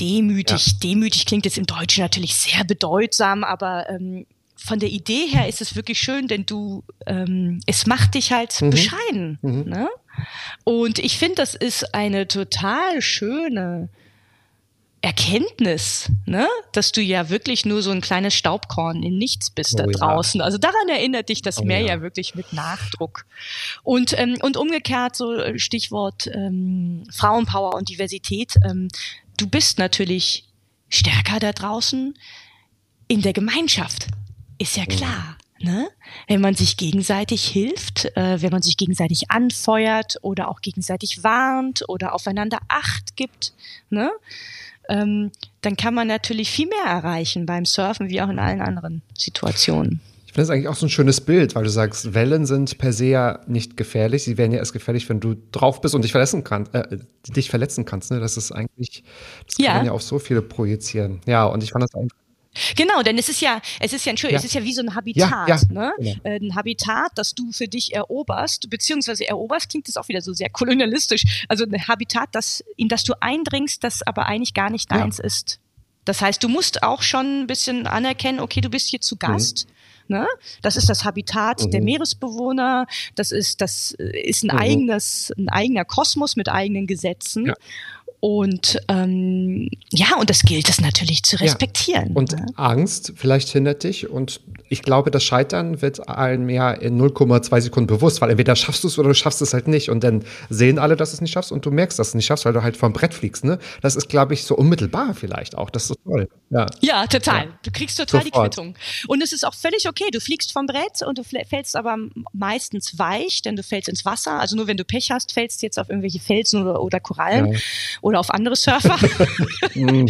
demütig. Ja. Demütig klingt jetzt im Deutschen natürlich sehr bedeutsam, aber ähm, von der Idee her ist es wirklich schön, denn du, ähm, es macht dich halt mhm. bescheiden. Mhm. Ne? Und ich finde, das ist eine total schöne Erkenntnis, ne? dass du ja wirklich nur so ein kleines Staubkorn in nichts bist oh, da draußen. Ja. Also daran erinnert dich das oh, Meer ja. ja. wirklich mit Nachdruck. Und, ähm, und umgekehrt, so äh, Stichwort ähm, Frauenpower und Diversität, ähm, du bist natürlich stärker da draußen in der Gemeinschaft. Ist ja klar. Ne? Wenn man sich gegenseitig hilft, äh, wenn man sich gegenseitig anfeuert oder auch gegenseitig warnt oder aufeinander Acht gibt, ne? Ähm, dann kann man natürlich viel mehr erreichen beim Surfen wie auch in allen anderen Situationen. Ich finde das eigentlich auch so ein schönes Bild, weil du sagst, Wellen sind per se ja nicht gefährlich. Sie werden ja erst gefährlich, wenn du drauf bist und dich verletzen kannst, äh, dich verletzen kannst. Ne? Das ist eigentlich, das kann ja. man ja auf so viele projizieren. Ja, und ich fand das einfach Genau, denn es ist ja, es ist ja, ja. es ist ja wie so ein Habitat, ja, ja, ne? Genau. Äh, ein Habitat, das du für dich eroberst, beziehungsweise eroberst klingt das auch wieder so sehr kolonialistisch. Also ein Habitat, das, in das du eindringst, das aber eigentlich gar nicht deins ist. Das heißt, du musst auch schon ein bisschen anerkennen, okay, du bist hier zu Gast. Mhm. Ne? Das ist das Habitat mhm. der Meeresbewohner. Das ist das äh, ist ein mhm. eigenes ein eigener Kosmos mit eigenen Gesetzen. Ja. Und ähm, ja, und das gilt es natürlich zu respektieren. Ja. Und ne? Angst vielleicht hindert dich. Und ich glaube, das Scheitern wird allen ja in 0,2 Sekunden bewusst, weil entweder schaffst du es oder du schaffst es halt nicht. Und dann sehen alle, dass du es nicht schaffst und du merkst, dass du es nicht schaffst, weil du halt vom Brett fliegst. Ne? Das ist, glaube ich, so unmittelbar vielleicht auch. Das ist toll. Ja, ja total. Ja. Du kriegst total Sofort. die Quittung. Und es ist auch völlig okay. Du fliegst vom Brett und du fällst aber meistens weich, denn du fällst ins Wasser. Also nur wenn du Pech hast, fällst du jetzt auf irgendwelche Felsen oder, oder Korallen. Oder auf andere Surfer. Mhm.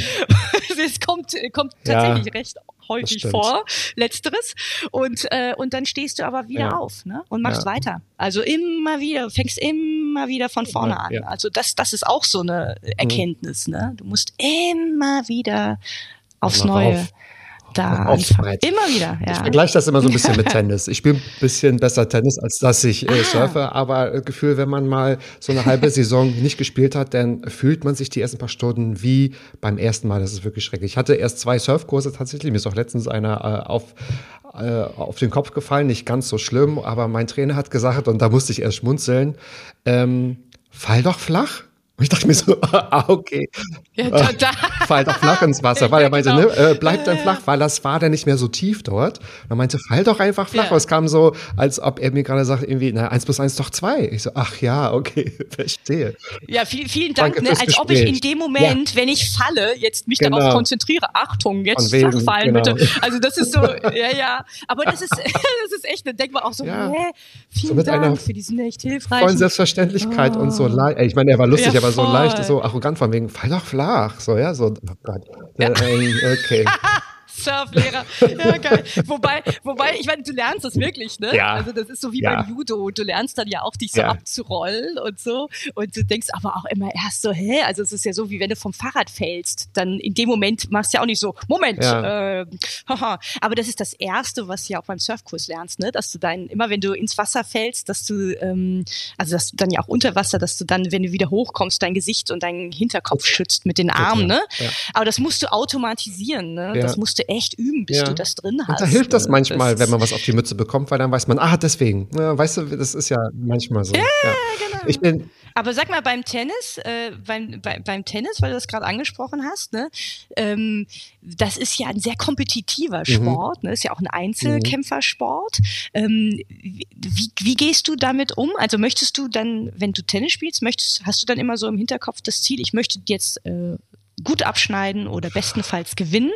es kommt, kommt tatsächlich ja, recht häufig vor, letzteres. Und, äh, und dann stehst du aber wieder ja. auf ne? und machst ja. weiter. Also immer wieder, fängst immer wieder von vorne an. Also das, das ist auch so eine Erkenntnis. Ne? Du musst immer wieder aufs Neue. Auf da anfangen. Immer wieder, ja. Ich vergleiche das immer so ein bisschen mit Tennis. Ich spiele ein bisschen besser Tennis, als dass ich äh, ah. surfe, aber äh, Gefühl, wenn man mal so eine halbe Saison nicht gespielt hat, dann fühlt man sich die ersten paar Stunden wie beim ersten Mal. Das ist wirklich schrecklich. Ich hatte erst zwei Surfkurse tatsächlich. Mir ist auch letztens einer äh, auf äh, auf den Kopf gefallen, nicht ganz so schlimm, aber mein Trainer hat gesagt, und da musste ich erst schmunzeln, ähm, fall doch flach. Und ich dachte mir so, ah, okay. Ja, da, da. Fall doch flach ins Wasser, weil er meinte, genau. ne, äh, bleib dann flach, weil das war dann nicht mehr so tief dort. Und er meinte, fall doch einfach flach. Ja. Es kam so, als ob er mir gerade sagt, irgendwie, na, eins plus eins doch zwei. Ich so, ach ja, okay, verstehe. Ja, viel, vielen Dank, ne, als Gespräch. ob ich in dem Moment, ja. wenn ich falle, jetzt mich genau. darauf konzentriere. Achtung, jetzt wegen, flach fallen, genau. bitte. Also das ist so, ja, ja. Aber das ist, das ist echt, da denkt man auch so, ja. hä, vielen so Dank für diesen echt hilfreichen. Vollen Selbstverständlichkeit oh. und so, oh. ich meine, er war lustig, aber aber so leicht, so arrogant von wegen, fall doch flach. So, ja, so, oh Gott. Ja. Äh, okay. Surflehrer. Ja, geil. Wobei, wobei, ich meine, du lernst das wirklich, ne? Ja. Also das ist so wie ja. beim Judo. Du lernst dann ja auch, dich so ja. abzurollen und so. Und du denkst aber auch immer erst so, hä? Also es ist ja so, wie wenn du vom Fahrrad fällst. Dann in dem Moment machst du ja auch nicht so, Moment, ja. äh, haha. Aber das ist das Erste, was du ja auch beim Surfkurs lernst, ne? Dass du dann, immer wenn du ins Wasser fällst, dass du, ähm, also dass du dann ja auch unter Wasser, dass du dann, wenn du wieder hochkommst, dein Gesicht und deinen Hinterkopf schützt mit den Armen, ne? Aber das musst du automatisieren, ne? Das musst du echt üben, bis ja. du das drin hast. Und da hilft das manchmal, das wenn man was auf die Mütze bekommt, weil dann weiß man, ah, deswegen. Ja, weißt du, das ist ja manchmal so. Ja, ja. genau. Ich bin, Aber sag mal, beim Tennis, äh, beim, bei, beim Tennis, weil du das gerade angesprochen hast, ne, ähm, das ist ja ein sehr kompetitiver Sport, mhm. ne, ist ja auch ein Einzelkämpfersport. Ähm, wie, wie gehst du damit um? Also möchtest du dann, wenn du Tennis spielst, möchtest, hast du dann immer so im Hinterkopf das Ziel, ich möchte jetzt äh, gut abschneiden oder bestenfalls gewinnen?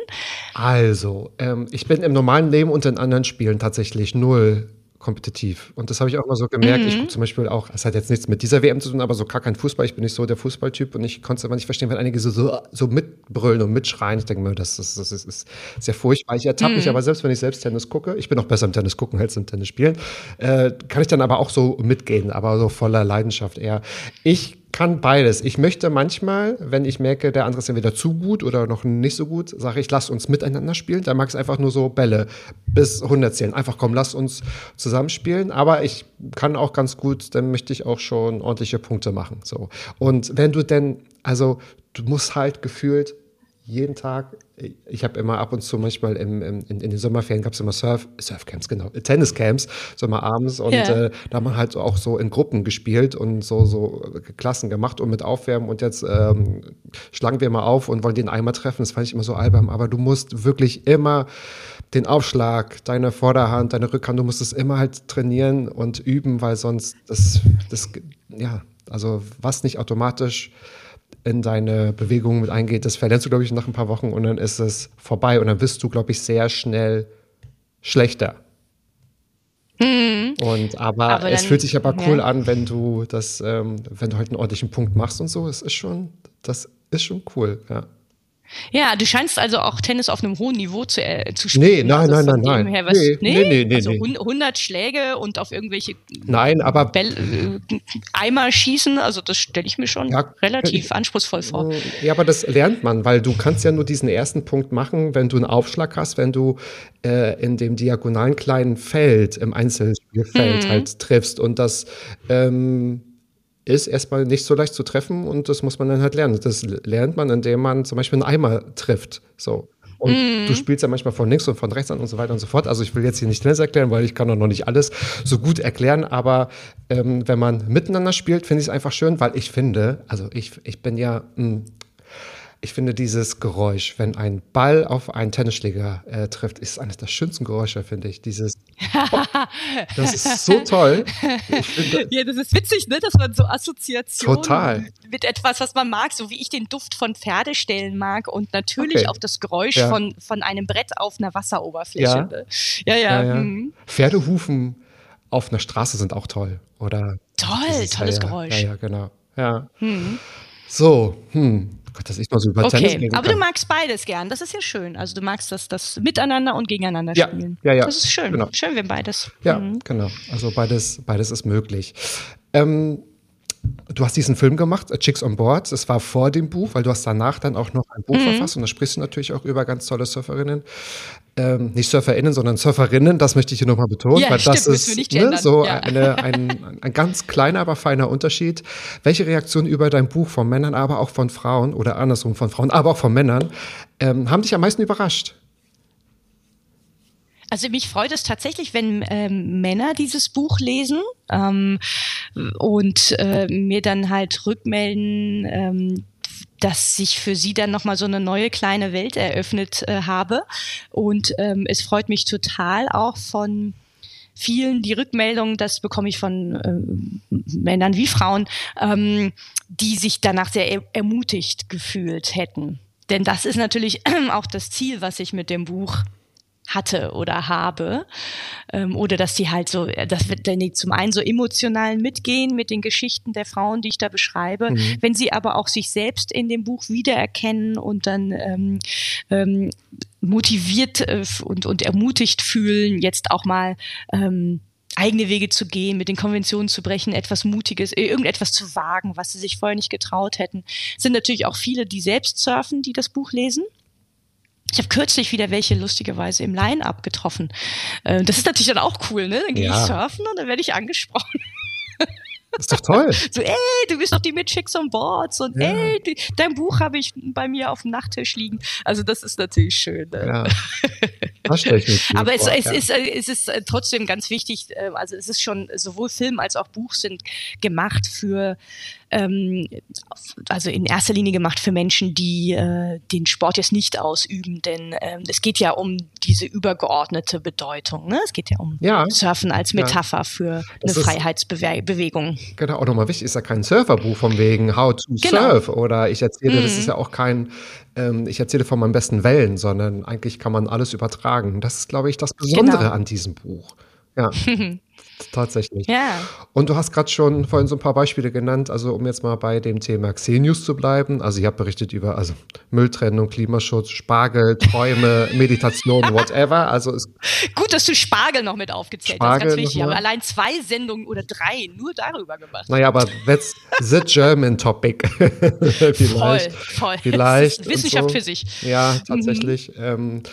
Also, ähm, ich bin im normalen Leben und in anderen Spielen tatsächlich null kompetitiv. Und das habe ich auch mal so gemerkt. Mhm. Ich gucke zum Beispiel auch, es hat jetzt nichts mit dieser WM zu tun, aber so gar kein Fußball. Ich bin nicht so der Fußballtyp und ich konnte es aber nicht verstehen, wenn einige so, so, so mitbrüllen und mitschreien. Ich denke mir, das, das, das ist, ist sehr furchtbar. Ich ertappe mhm. mich aber selbst, wenn ich selbst Tennis gucke, ich bin auch besser im Tennis gucken als im Tennis spielen, äh, kann ich dann aber auch so mitgehen, aber so voller Leidenschaft eher. Ich kann beides. Ich möchte manchmal, wenn ich merke, der andere ist entweder zu gut oder noch nicht so gut, sage ich, lass uns miteinander spielen. Da mag es einfach nur so Bälle bis 100 zählen. Einfach komm, lass uns zusammenspielen. Aber ich kann auch ganz gut, dann möchte ich auch schon ordentliche Punkte machen. So. Und wenn du denn, also du musst halt gefühlt jeden Tag, ich habe immer ab und zu manchmal im, im, in, in, den Sommerferien gab es immer Surf, Surfcamps, genau, Tenniscamps, Sommerabends und yeah. äh, da haben wir halt auch so in Gruppen gespielt und so, so Klassen gemacht und mit Aufwärmen und jetzt ähm, schlagen wir mal auf und wollen den Eimer treffen. Das fand ich immer so albern, aber du musst wirklich immer den Aufschlag, deine Vorderhand, deine Rückhand, du musst es immer halt trainieren und üben, weil sonst das, das ja, also was nicht automatisch in deine Bewegungen mit eingeht, das verlernst du, glaube ich, nach ein paar Wochen und dann ist es vorbei und dann wirst du, glaube ich, sehr schnell schlechter. Mhm. Und aber, aber es dann, fühlt sich aber cool ja. an, wenn du das, ähm, wenn du halt einen ordentlichen Punkt machst und so. Es ist schon, das ist schon cool, ja. Ja, du scheinst also auch Tennis auf einem hohen Niveau zu, äh, zu spielen. Nee, nein, also nein, nein, nein. Was, nee, nee, nee, nee, also nee. 100 Schläge und auf irgendwelche nein, aber Bell, äh, Eimer schießen, also das stelle ich mir schon ja, relativ äh, anspruchsvoll vor. Ja, aber das lernt man, weil du kannst ja nur diesen ersten Punkt machen, wenn du einen Aufschlag hast, wenn du äh, in dem diagonalen kleinen Feld im Einzelspielfeld mhm. halt triffst und das ähm, ist erstmal nicht so leicht zu treffen und das muss man dann halt lernen. Das lernt man, indem man zum Beispiel einen Eimer trifft. So. Und mm. du spielst ja manchmal von links und von rechts an und so weiter und so fort. Also ich will jetzt hier nicht Tennis erklären, weil ich kann auch noch nicht alles so gut erklären. Aber ähm, wenn man miteinander spielt, finde ich es einfach schön, weil ich finde, also ich, ich bin ja ein ich finde dieses Geräusch, wenn ein Ball auf einen Tennisschläger äh, trifft, ist eines der schönsten Geräusche, finde ich. Dieses, oh, das ist so toll. Finde, ja, das ist witzig, ne, dass man so Assoziationen total. mit etwas, was man mag, so wie ich den Duft von Pferdestellen mag und natürlich okay. auch das Geräusch ja. von, von einem Brett auf einer Wasseroberfläche. Ja, ne? ja. ja, ja. Mhm. Pferdehufen auf einer Straße sind auch toll, oder? Toll, tolles Geräusch. Ja, ja, genau. Ja. Mhm. So, hm. Gott, dass ich mal so über okay, Tennis aber du magst beides gern. Das ist ja schön. Also du magst das, das miteinander und gegeneinander ja, spielen. Ja, ja. Das ist schön. Genau. Schön, wenn beides. Ja, mhm. genau. Also beides, beides ist möglich. Ähm, Du hast diesen Film gemacht, Chicks on Board. Das war vor dem Buch, weil du hast danach dann auch noch ein Buch mhm. verfasst und da sprichst du natürlich auch über ganz tolle Surferinnen. Ähm, nicht SurferInnen, sondern Surferinnen, das möchte ich hier nochmal betonen, ja, weil stimmt, das ist ne, so ja. eine, ein, ein ganz kleiner, aber feiner Unterschied. Welche Reaktionen über dein Buch von Männern, aber auch von Frauen oder andersrum von Frauen, aber auch von Männern, ähm, haben dich am meisten überrascht? Also mich freut es tatsächlich, wenn ähm, Männer dieses Buch lesen ähm, und äh, mir dann halt rückmelden, ähm, dass sich für sie dann nochmal so eine neue kleine Welt eröffnet äh, habe. Und ähm, es freut mich total auch von vielen die Rückmeldung, das bekomme ich von äh, Männern wie Frauen, ähm, die sich danach sehr er ermutigt gefühlt hätten. Denn das ist natürlich auch das Ziel, was ich mit dem Buch hatte oder habe ähm, oder dass die halt so, äh, dass die zum einen so emotional mitgehen mit den Geschichten der Frauen, die ich da beschreibe, mhm. wenn sie aber auch sich selbst in dem Buch wiedererkennen und dann ähm, ähm, motiviert äh, und, und ermutigt fühlen, jetzt auch mal ähm, eigene Wege zu gehen, mit den Konventionen zu brechen, etwas Mutiges, äh, irgendetwas zu wagen, was sie sich vorher nicht getraut hätten. Es sind natürlich auch viele, die selbst surfen, die das Buch lesen. Ich habe kürzlich wieder welche lustigerweise im Line-Up getroffen. Äh, das ist natürlich dann auch cool, ne? Dann gehe ja. ich surfen und dann werde ich angesprochen. Das ist doch toll. So, ey, du bist doch die mit Chicks on Boards und ja. ey, die, dein Buch habe ich bei mir auf dem Nachttisch liegen. Also das ist natürlich schön. Ne? Ja. Das ich mir Aber es, es, ja. ist, äh, es ist äh, trotzdem ganz wichtig, also es ist schon, sowohl Film als auch Buch sind gemacht für ähm, also in erster Linie gemacht für Menschen, die äh, den Sport jetzt nicht ausüben, denn ähm, es geht ja um diese übergeordnete Bedeutung. Ne? Es geht ja um Ja. Surfen als Metapher ja. für eine Das Freiheitsbewegung. Genau, auch nochmal wichtig, ist ja kein Surferbuch von wegen How to Genau. Surf oder ich erzähle, das ist ja auch kein, ähm, ich erzähle von meinen besten Wellen, sondern eigentlich kann man alles übertragen. Das ist, glaube ich, das Besondere Genau. an diesem Buch. Ja, tatsächlich. Ja. Und du hast gerade schon vorhin so ein paar Beispiele genannt, also um jetzt mal bei dem Thema Xenius zu bleiben. Also ihr habt berichtet über also Mülltrennung, Klimaschutz, Spargel, Träume, Meditation, whatever. Also es, Gut, dass du Spargel noch mit aufgezählt Spargel hast, ganz wichtig. mal. allein zwei Sendungen oder drei nur darüber gemacht. naja, aber that's the German topic. vielleicht. voll, voll. Vielleicht. Das ist Wissenschaft so. für sich. Ja, tatsächlich. Ähm,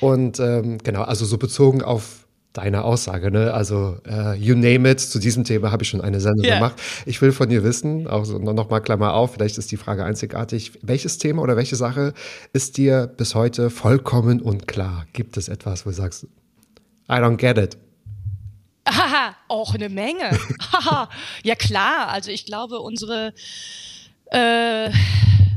und ähm, genau, also so bezogen auf deine Aussage, ne? Also äh, you name it, zu diesem Thema habe ich schon eine Sendung Ja. gemacht. Ich will von dir wissen, auch so noch mal Klammer auf, vielleicht ist die Frage einzigartig. Welches Thema oder welche Sache ist dir bis heute vollkommen unklar? Gibt es etwas, wo du sagst, I don't get it? Haha, auch eine Menge. Haha, ja klar. Also ich glaube, unsere, äh,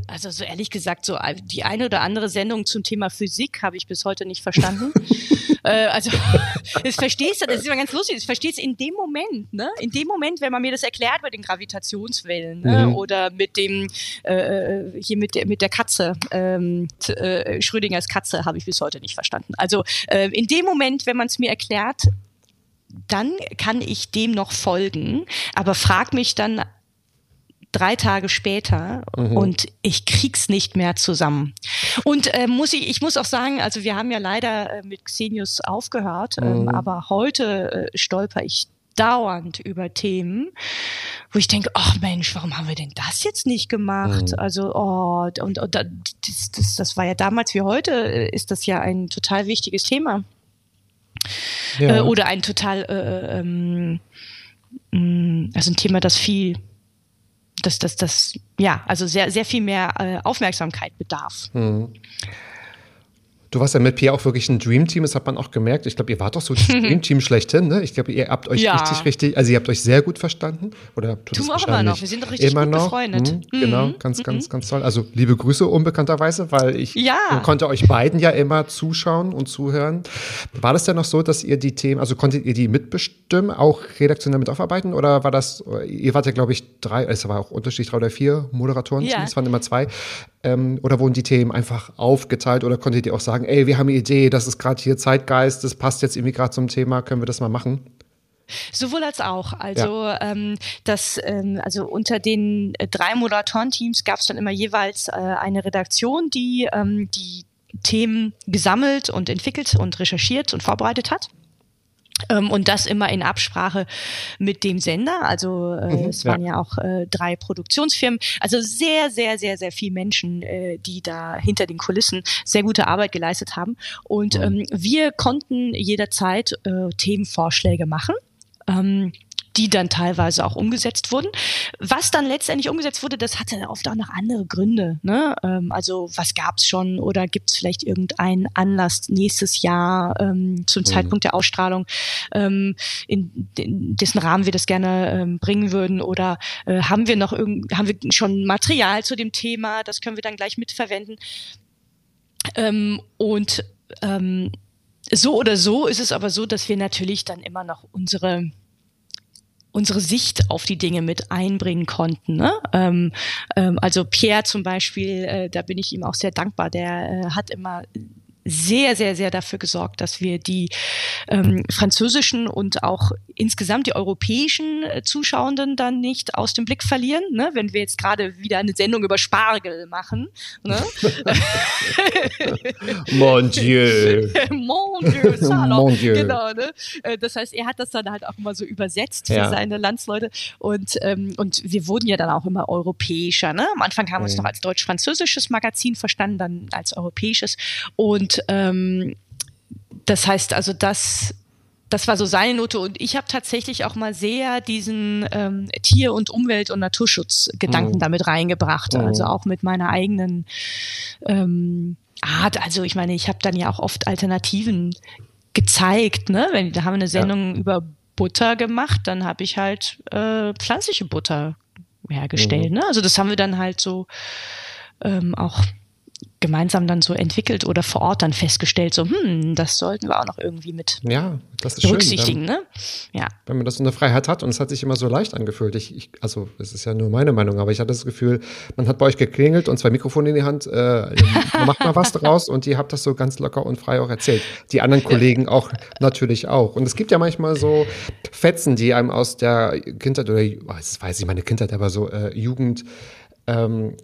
also so ehrlich gesagt, so die eine oder andere Sendung zum Thema Physik habe ich bis heute nicht verstanden. äh, also das verstehst du, das ist immer ganz lustig. Das verstehst du in dem Moment, ne? In dem Moment, wenn man mir das erklärt mit den Gravitationswellen ne? Mhm. oder mit dem äh, hier mit der mit der Katze, ähm, äh, Schrödingers Katze, habe ich bis heute nicht verstanden. Also äh, in dem Moment, wenn man es mir erklärt, dann kann ich dem noch folgen, aber frag mich dann drei Tage später und ich krieg's nicht mehr zusammen. Und äh, muss ich, ich muss auch sagen, also wir haben ja leider äh, mit Xenius aufgehört, ähm, aber heute äh, stolper ich dauernd über Themen, wo ich denke, ach Mensch, warum haben wir denn das jetzt nicht gemacht? Also, oh, und, und da- das, das, das war ja damals wie heute, äh, ist das ja ein total wichtiges Thema. Äh, oder ein total, äh, ähm, mh, also ein Thema, das viel, das, das, das, ja, also sehr, sehr viel mehr äh, Aufmerksamkeit bedarf. Du warst ja mit Pierre auch wirklich ein Dreamteam, das hat man auch gemerkt. Ich glaube, ihr wart doch so das Dreamteam schlechthin, ne? Ich glaube, ihr habt euch Ja. richtig, richtig, also ihr habt euch sehr gut verstanden. Oder tut Tun wir auch immer noch. Wir sind doch richtig immer gut noch. befreundet. Mhm, Mhm. Genau, ganz, ganz, ganz toll. Also liebe Grüße unbekannterweise, weil ich Ja. konnte euch beiden ja immer zuschauen und zuhören. War das denn noch so, dass ihr die Themen, also konntet ihr die mitbestimmen, auch redaktionell mit aufarbeiten? Oder war das, ihr wart ja, glaube ich, drei, es war auch unterschiedlich, drei oder vier Moderatoren, Ja. es waren immer zwei. Ähm, oder wurden die Themen einfach aufgeteilt oder konntet ihr auch sagen, ey, wir haben eine Idee, das ist gerade hier Zeitgeist, das passt jetzt irgendwie gerade zum Thema, können wir das mal machen? Sowohl als auch. Also ähm, das, ähm, also unter den äh, drei Moderatorenteams gab es dann immer jeweils äh, eine Redaktion, die ähm, die Themen gesammelt und entwickelt und recherchiert und vorbereitet hat. Ähm, und das immer in Absprache mit dem Sender. Also äh, Mhm, es waren ja. ja auch äh, drei Produktionsfirmen. Also sehr, sehr, sehr, sehr viel Menschen, äh, die da hinter den Kulissen sehr gute Arbeit geleistet haben. Und ähm, wir konnten jederzeit äh, Themenvorschläge machen. Ähm, die dann teilweise auch umgesetzt wurden. Was dann letztendlich umgesetzt wurde, das hatte oft auch noch andere Gründe. Ne? Ähm, also was gab's schon oder gibt's vielleicht irgendeinen Anlass nächstes Jahr ähm, zum Zeitpunkt der Ausstrahlung, ähm, in, in dessen Rahmen wir das gerne ähm, bringen würden oder äh, haben wir noch irgend, haben wir schon Material zu dem Thema, das können wir dann gleich mitverwenden. Ähm, und ähm, so oder so ist es aber so, dass wir natürlich dann immer noch unsere unsere Sicht auf die Dinge mit einbringen konnten. Ne? Ähm, ähm, also Pierre zum Beispiel, äh, da bin ich ihm auch sehr dankbar. Der äh, hat immer sehr, sehr, sehr dafür gesorgt, dass wir die ähm, französischen und auch insgesamt die europäischen äh, Zuschauenden dann nicht aus dem Blick verlieren. Ne? Wenn wir jetzt gerade wieder eine Sendung über Spargel machen. Ne? Mon Dieu. Mon Dieu, Salon. Mon Dieu. Genau, ne? Äh, Das heißt, er hat das dann halt auch immer so übersetzt Ja. für seine Landsleute. Und, ähm, und wir wurden ja dann auch immer europäischer. Ne? Am Anfang haben wir uns Mhm. noch als deutsch-französisches Magazin verstanden, dann als europäisches. Und ähm, das heißt also, das, das war so seine Note. Und ich habe tatsächlich auch mal sehr diesen ähm, Tier- und Umwelt- und Naturschutzgedanken Mhm. damit reingebracht. Mhm. Also auch mit meiner eigenen ähm, Art. Also ich meine, ich habe dann ja auch oft Alternativen gezeigt. Ne? Wenn da haben wir eine Sendung über Butter gemacht, dann habe ich halt äh, pflanzliche Butter hergestellt. Ne? Also das haben wir dann halt so ähm, auch gemeinsam dann so entwickelt oder vor Ort dann festgestellt, so, hm, das sollten wir auch noch irgendwie mit Ja, das ist berücksichtigen, schön. ne? Ja. Wenn man das so eine Freiheit hat und es hat sich immer so leicht angefühlt. Ich, ich, also, es ist ja nur meine Meinung, aber ich hatte das Gefühl, man hat bei euch geklingelt und zwei Mikrofone in die Hand, äh, macht mal was draus und ihr habt das so ganz locker und frei auch erzählt. Die anderen Kollegen auch natürlich auch. Und es gibt ja manchmal so Fetzen, die einem aus der Kindheit oder, oh, das weiß ich meine Kindheit, aber so äh, Jugend, ähm,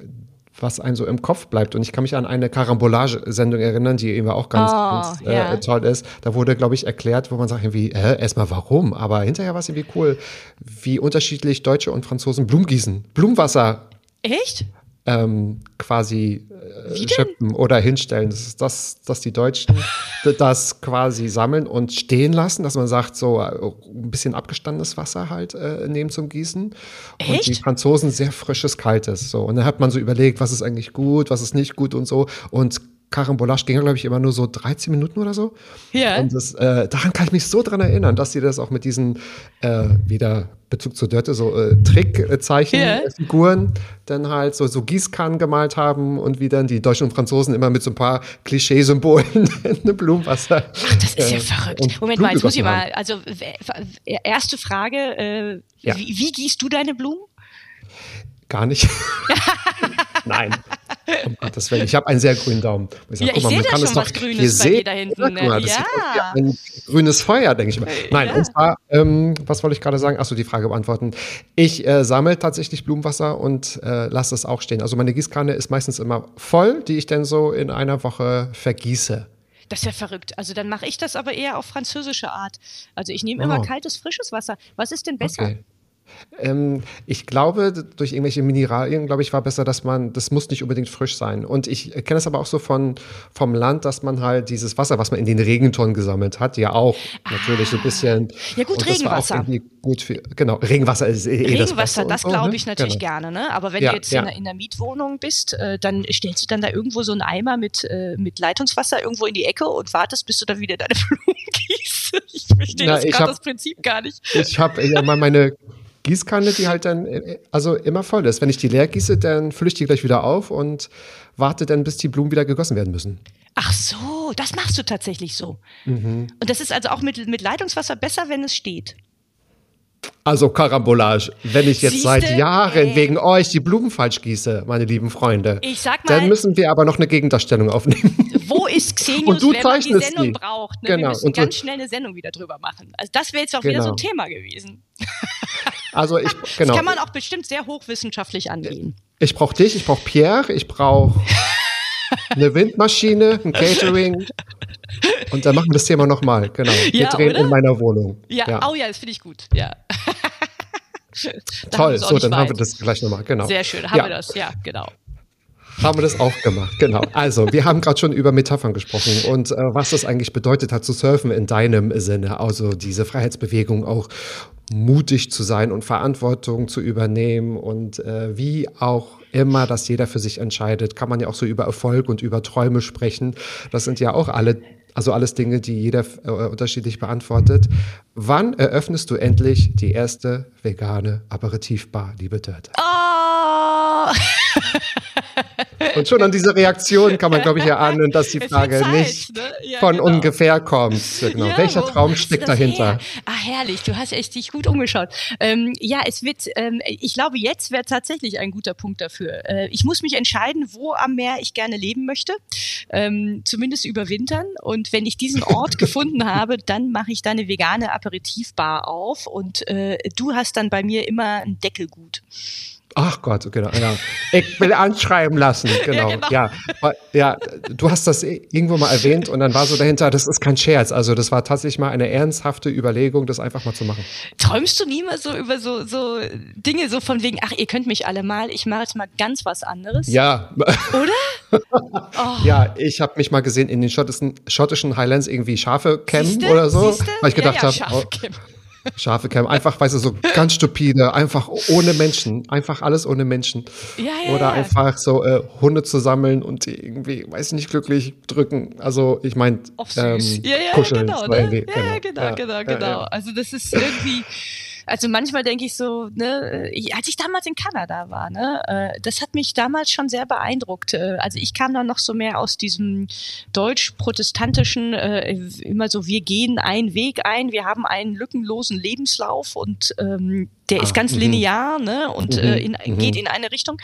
was einem so im Kopf bleibt. Und ich kann mich an eine Karambolage-Sendung erinnern, die eben auch ganz, Oh, ganz äh, toll ist. Da wurde, glaube ich, erklärt, wo man sagt irgendwie, äh, erstmal warum, aber hinterher war es irgendwie cool, wie unterschiedlich Deutsche und Franzosen Blumen gießen. Blumenwasser Echt? Ähm, quasi äh, schöpfen oder hinstellen. Das ist das, dass die Deutschen das quasi sammeln und stehen lassen, dass man sagt, so äh, ein bisschen abgestandenes Wasser halt äh, nehmen zum Gießen. Und Echt? die Franzosen sehr frisches, kaltes. So. Und dann hat man so überlegt, was ist eigentlich gut, was ist nicht gut und so. Und Carambolage ging, glaube ich, immer nur so 13 Minuten oder so. Ja. Und das, äh, daran kann ich mich so dran erinnern, dass sie das auch mit diesen, äh, wieder Bezug zur Dörte, so äh, Trickzeichenfiguren dann halt so, so Gießkannen gemalt haben und wie dann die Deutschen und Franzosen immer mit so ein paar Klischeesymbolen eine Blumenwasser. Ach, das ist ja äh, verrückt. Moment mal, jetzt muss ich mal, also erste Frage, äh, Ja. wie, wie gießt du deine Blumen? Gar nicht. Nein. Um Gottes Willen. Ich habe einen sehr grünen Daumen. Und Ja, ich sehe da schon was Grünes bei dir da hinten, Guck mal, ne? das Ja. ein grünes Feuer, denke ich mal. Nein, ja. und zwar, ähm, was wollte ich gerade sagen? Achso, die Frage beantworten. Ich äh, sammle tatsächlich Blumenwasser und äh, lasse es auch stehen. Also meine Gießkanne ist meistens immer voll, die ich dann so in einer Woche vergieße. Das ist ja verrückt. Also dann mache ich das aber eher auf französische Art. Also ich nehme immer Oh. kaltes, frisches Wasser. Was ist denn besser? Okay. Ähm, ich glaube, durch irgendwelche Mineralien, glaube ich, war besser, dass man, das muss nicht unbedingt frisch sein. Und ich kenne es aber auch so von, vom Land, dass man halt dieses Wasser, was man in den Regentonnen gesammelt hat, ja auch natürlich so ein bisschen. Ja gut, das Regenwasser. Gut für, genau, Regenwasser ist eh eh das Regenwasser, das, und so, glaube ne? ich natürlich Genau. gerne, ne? Aber wenn Ja, du jetzt ja. in, der, in der Mietwohnung bist, äh, dann stellst du dann da irgendwo so einen Eimer mit, äh, mit Leitungswasser irgendwo in die Ecke und wartest, bis du dann wieder deine Blumen gießt. Ich verstehe Na, das hab- das Prinzip gar nicht. Ich habe ja mal meine Gießkanne, die halt dann äh, also immer voll ist. Wenn ich die leer gieße, dann fülle ich die gleich wieder auf und warte dann, bis die Blumen wieder gegossen werden müssen. Ach so, das machst du tatsächlich so. Mhm. Und das ist also auch mit, mit Leitungswasser besser, wenn es steht. Also Karambolage, wenn ich jetzt Siehste? seit Jahren Äh. wegen euch die Blumen falsch gieße, meine lieben Freunde, Ich sag mal- dann müssen wir aber noch eine Gegendarstellung aufnehmen. Wo ist Xenius, Und du wenn man die Sendung die. braucht? Ne? Wir Genau, müssen und ganz schnell eine Sendung wieder drüber machen. Also das wäre jetzt auch wieder so ein Genau. Thema gewesen. Also ich genau. Das kann man auch bestimmt sehr hochwissenschaftlich angehen. Ich brauche dich, ich brauche Pierre, ich brauche eine Windmaschine, ein Catering. Und dann machen wir das Thema nochmal. Genau. Wir Ja, drehen oder? in meiner Wohnung. Ja, oh ja, das finde ich gut. Ja. Toll, so, dann haben wir weit. das gleich nochmal. Genau. Sehr schön, haben ja, wir das, ja, genau. Haben wir das auch gemacht, genau. Also, wir haben gerade schon über Metaphern gesprochen und äh, was das eigentlich bedeutet hat zu surfen in deinem Sinne. Also diese Freiheitsbewegung auch mutig zu sein und Verantwortung zu übernehmen und äh, wie auch immer, dass jeder für sich entscheidet, kann man ja auch so über Erfolg und über Träume sprechen. Das sind ja auch alle, also alles Dinge, die jeder äh, unterschiedlich beantwortet. Wann eröffnest du endlich die erste vegane Aperitivbar, liebe Dörte? Oh! Und schon an dieser Reaktion kann man, glaube ich, erahnen, dass die Frage Zeit, nicht ne? Ja, von genau. ungefähr kommt. Genau. Ja, Welcher Traum steckt dahinter? Her? Ah, herrlich, du hast echt dich gut umgeschaut. Ähm, ja, es wird, ähm, ich glaube, jetzt wäre tatsächlich ein guter Punkt dafür. Äh, ich muss mich entscheiden, wo am Meer ich gerne leben möchte, ähm, zumindest überwintern. Und wenn ich diesen Ort gefunden habe, dann mache ich da eine vegane Aperitivbar auf und äh, du hast dann bei mir immer ein Deckelgut. Ach Gott, genau. Ja. Ich will anschreiben lassen. Genau. genau. Ja, Weil- ja, du hast das irgendwo mal erwähnt und dann war so dahinter, das ist kein Scherz. Also das war tatsächlich mal eine ernsthafte Überlegung, das einfach mal zu machen. Träumst du nie mal so über so, so Dinge, so von wegen, ach, ihr könnt mich alle mal, ich mache jetzt mal ganz was anderes? Ja, Oder? ja, ich habe mich mal gesehen in den schottischen, schottischen Highlands irgendwie Schafe Siehste? oder so, Siehste? weil ich gedacht ja, ja, habe, oh. Schafe campen, einfach, weißt du, so ganz stupide, einfach ohne Menschen, einfach alles ohne Menschen. Ja, ja, Oder ja. einfach so äh, Hunde zu sammeln und die irgendwie, weiß ich nicht, glücklich drücken. Also ich meine, ähm, ja, ja, kuscheln. genau, ne? Ja, genau, genau, genau. Also das ist irgendwie, also manchmal denke ich so, ne, als ich damals in Kanada war, ne, äh, das hat mich damals schon sehr beeindruckt. Äh, also ich kam dann noch so mehr aus diesem deutsch-protestantischen, äh, immer so, wir gehen einen Weg ein, wir haben einen lückenlosen Lebenslauf und ähm, der Ah, ist ganz mhm. linear, ne, und Mhm, äh, in, mhm. geht in eine Richtung.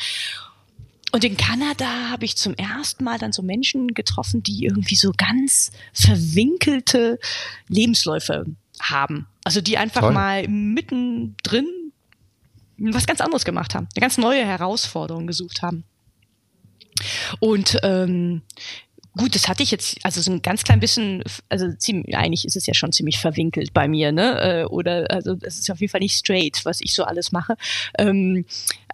Und in Kanada habe ich zum ersten Mal dann so Menschen getroffen, die irgendwie so ganz verwinkelte Lebensläufe haben. Also die einfach Toll. mal mittendrin was ganz anderes gemacht haben, eine ganz neue Herausforderung gesucht haben. Und ähm, gut, das hatte ich jetzt, also so ein ganz klein bisschen, also ziemlich, eigentlich ist es ja schon ziemlich verwinkelt bei mir, ne? Äh, Oder also es ist auf jeden Fall nicht straight, was ich so alles mache. Ähm,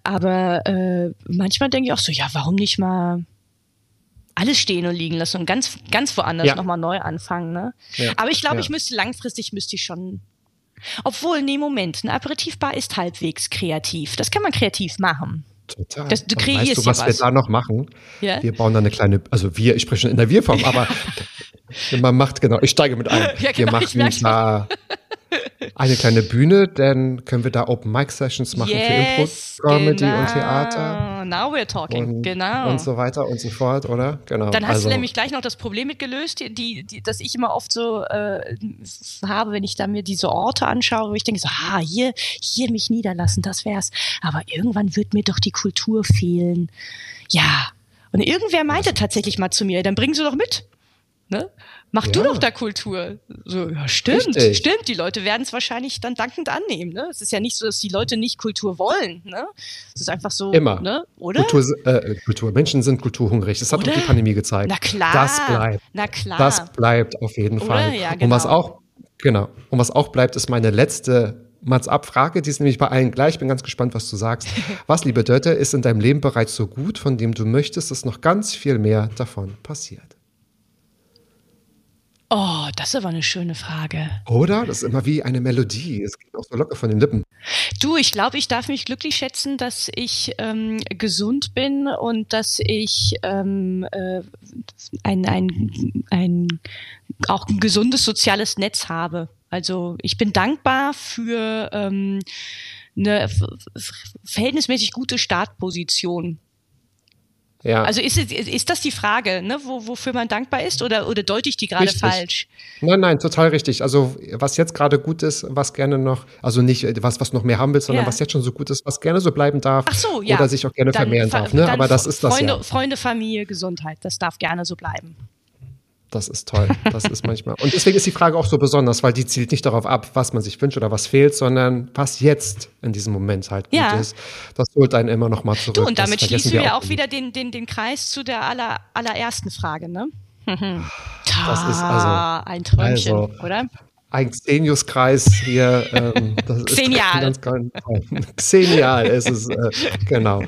aber äh, manchmal denke ich auch so, ja, warum nicht mal alles stehen und liegen lassen und ganz, ganz woanders Ja. nochmal neu anfangen, ne? Ja, Aber ich glaube, ja. ich müsste langfristig müsste ich schon. Obwohl, nee, Moment, eine Aperitivbar ist halbwegs kreativ. Das kann man kreativ machen. Total. Das- du kreierst weißt du, was, was. wir da noch machen? Ja? Wir bauen da eine kleine, also wir, ich spreche schon in der Wir-Form, aber man macht, genau, ich steige mit ein. Ja, genau, wir machen da eine kleine Bühne, dann können wir da Open Mic Sessions machen für Impro-Comedy genau. und Theater Now we're talking, und, genau. und so weiter und so fort, oder? Genau. Dann hast also, du nämlich gleich noch das Problem mitgelöst, die, die, die, das ich immer oft so äh, habe, wenn ich da mir diese Orte anschaue, wo ich denke so, ah, hier, hier mich niederlassen, das wär's. Aber irgendwann wird mir doch die Kultur fehlen. Ja. Und irgendwer meinte tatsächlich mal zu mir, dann bringen sie doch mit. Ne? Mach du Ja. doch da Kultur. So, ja, stimmt, Richtig. stimmt. Die Leute werden es wahrscheinlich dann dankend annehmen. Ne? Es ist ja nicht so, dass die Leute nicht Kultur wollen. Ne? Es ist einfach so, Immer. ne? oder? Kultur, äh, Kultur. Menschen sind kulturhungrig. Das hat Oder? auch die Pandemie gezeigt. Na klar. Das bleibt. Na klar. Das bleibt auf jeden Oder? Fall. Ja, Und was genau. auch, genau. Und was auch bleibt, ist meine letzte Mats-Ab-Frage. Die ist nämlich bei allen gleich. Ich bin ganz gespannt, was du sagst. was, liebe Dörte, ist in deinem Leben bereits so gut, von dem du möchtest, dass noch ganz viel mehr davon passiert? Oh, das ist aber eine schöne Frage. Oder? Das ist immer wie eine Melodie. Es geht auch so locker von den Lippen. Du, ich glaube, ich darf mich glücklich schätzen, dass ich ähm, gesund bin und dass ich ähm, äh, ein, ein, ein, auch ein gesundes soziales Netz habe. Also ich bin dankbar für ähm, eine verhältnismäßig gute Startposition. Ja. Also ist, es, ist das die Frage, ne, wo, wofür man dankbar ist oder, oder deute ich die gerade falsch? Nein, nein, total richtig. Also was jetzt gerade gut ist, was gerne noch, also nicht äh, was, was noch mehr haben willst, sondern Ja. was jetzt schon so gut ist, was gerne so bleiben darf Ach so, ja. oder sich auch gerne Dann vermehren darf. Ne? Aber das ist das Freunde, ja. Freunde, Familie, Gesundheit, das darf gerne so bleiben. Das ist toll. Das ist manchmal. Und deswegen ist die Frage auch so besonders, weil die zielt nicht darauf ab, was man sich wünscht oder was fehlt, sondern was jetzt in diesem Moment halt gut Ja. ist. Das holt einen immer noch mal zurück. Du, und damit schließen wir auch nie. wieder den, den, den Kreis zu der aller, allerersten Frage, ne? Das ist also- ein Träumchen, also- oder? Ein Xenius-Kreis hier. Ähm, das ist Xenial. Ganz, ganz toll. Xenial ist es, äh, genau.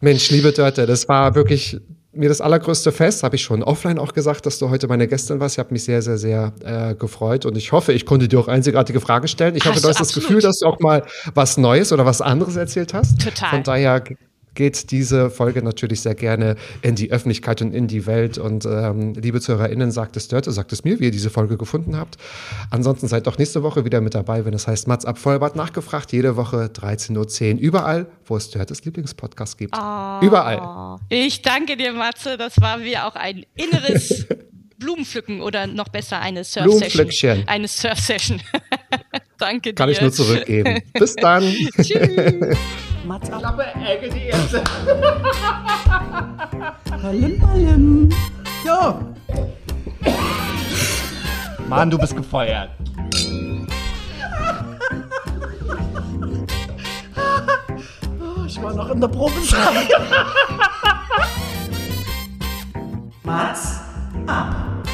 Mensch, liebe Dörte, das war wirklich mir das allergrößte Fest. Habe ich schon offline auch gesagt, dass du heute meine Gästin warst. Ich habe mich sehr, sehr, sehr äh, gefreut und ich hoffe, ich konnte dir auch einzigartige Fragen stellen. Ich hoffe, du hast das absolut. Gefühl, dass du auch mal was Neues oder was anderes erzählt hast. Total. Von daher geht diese Folge natürlich sehr gerne in die Öffentlichkeit und in die Welt. Und ähm, liebe ZuhörerInnen, sagt es Dörte, sagt es mir, wie ihr diese Folge gefunden habt. Ansonsten seid doch nächste Woche wieder mit dabei, wenn es heißt Mats ab Vollbart nachgefragt. Jede Woche 13.10 Uhr. Überall, wo es Dörtes Lieblingspodcast gibt. Ah. Überall. Ich danke dir, Matze. Das war wie auch ein inneres Blumenpflücken oder noch besser eine Surf-Session. Eine Surf-Session. danke dir. Kann ich nur zurückgeben. Bis dann. Tschüss. Mats ab. Palim, palim. Ja. Mann, du bist gefeuert. Ich war noch in der Probesaal. Mats ab.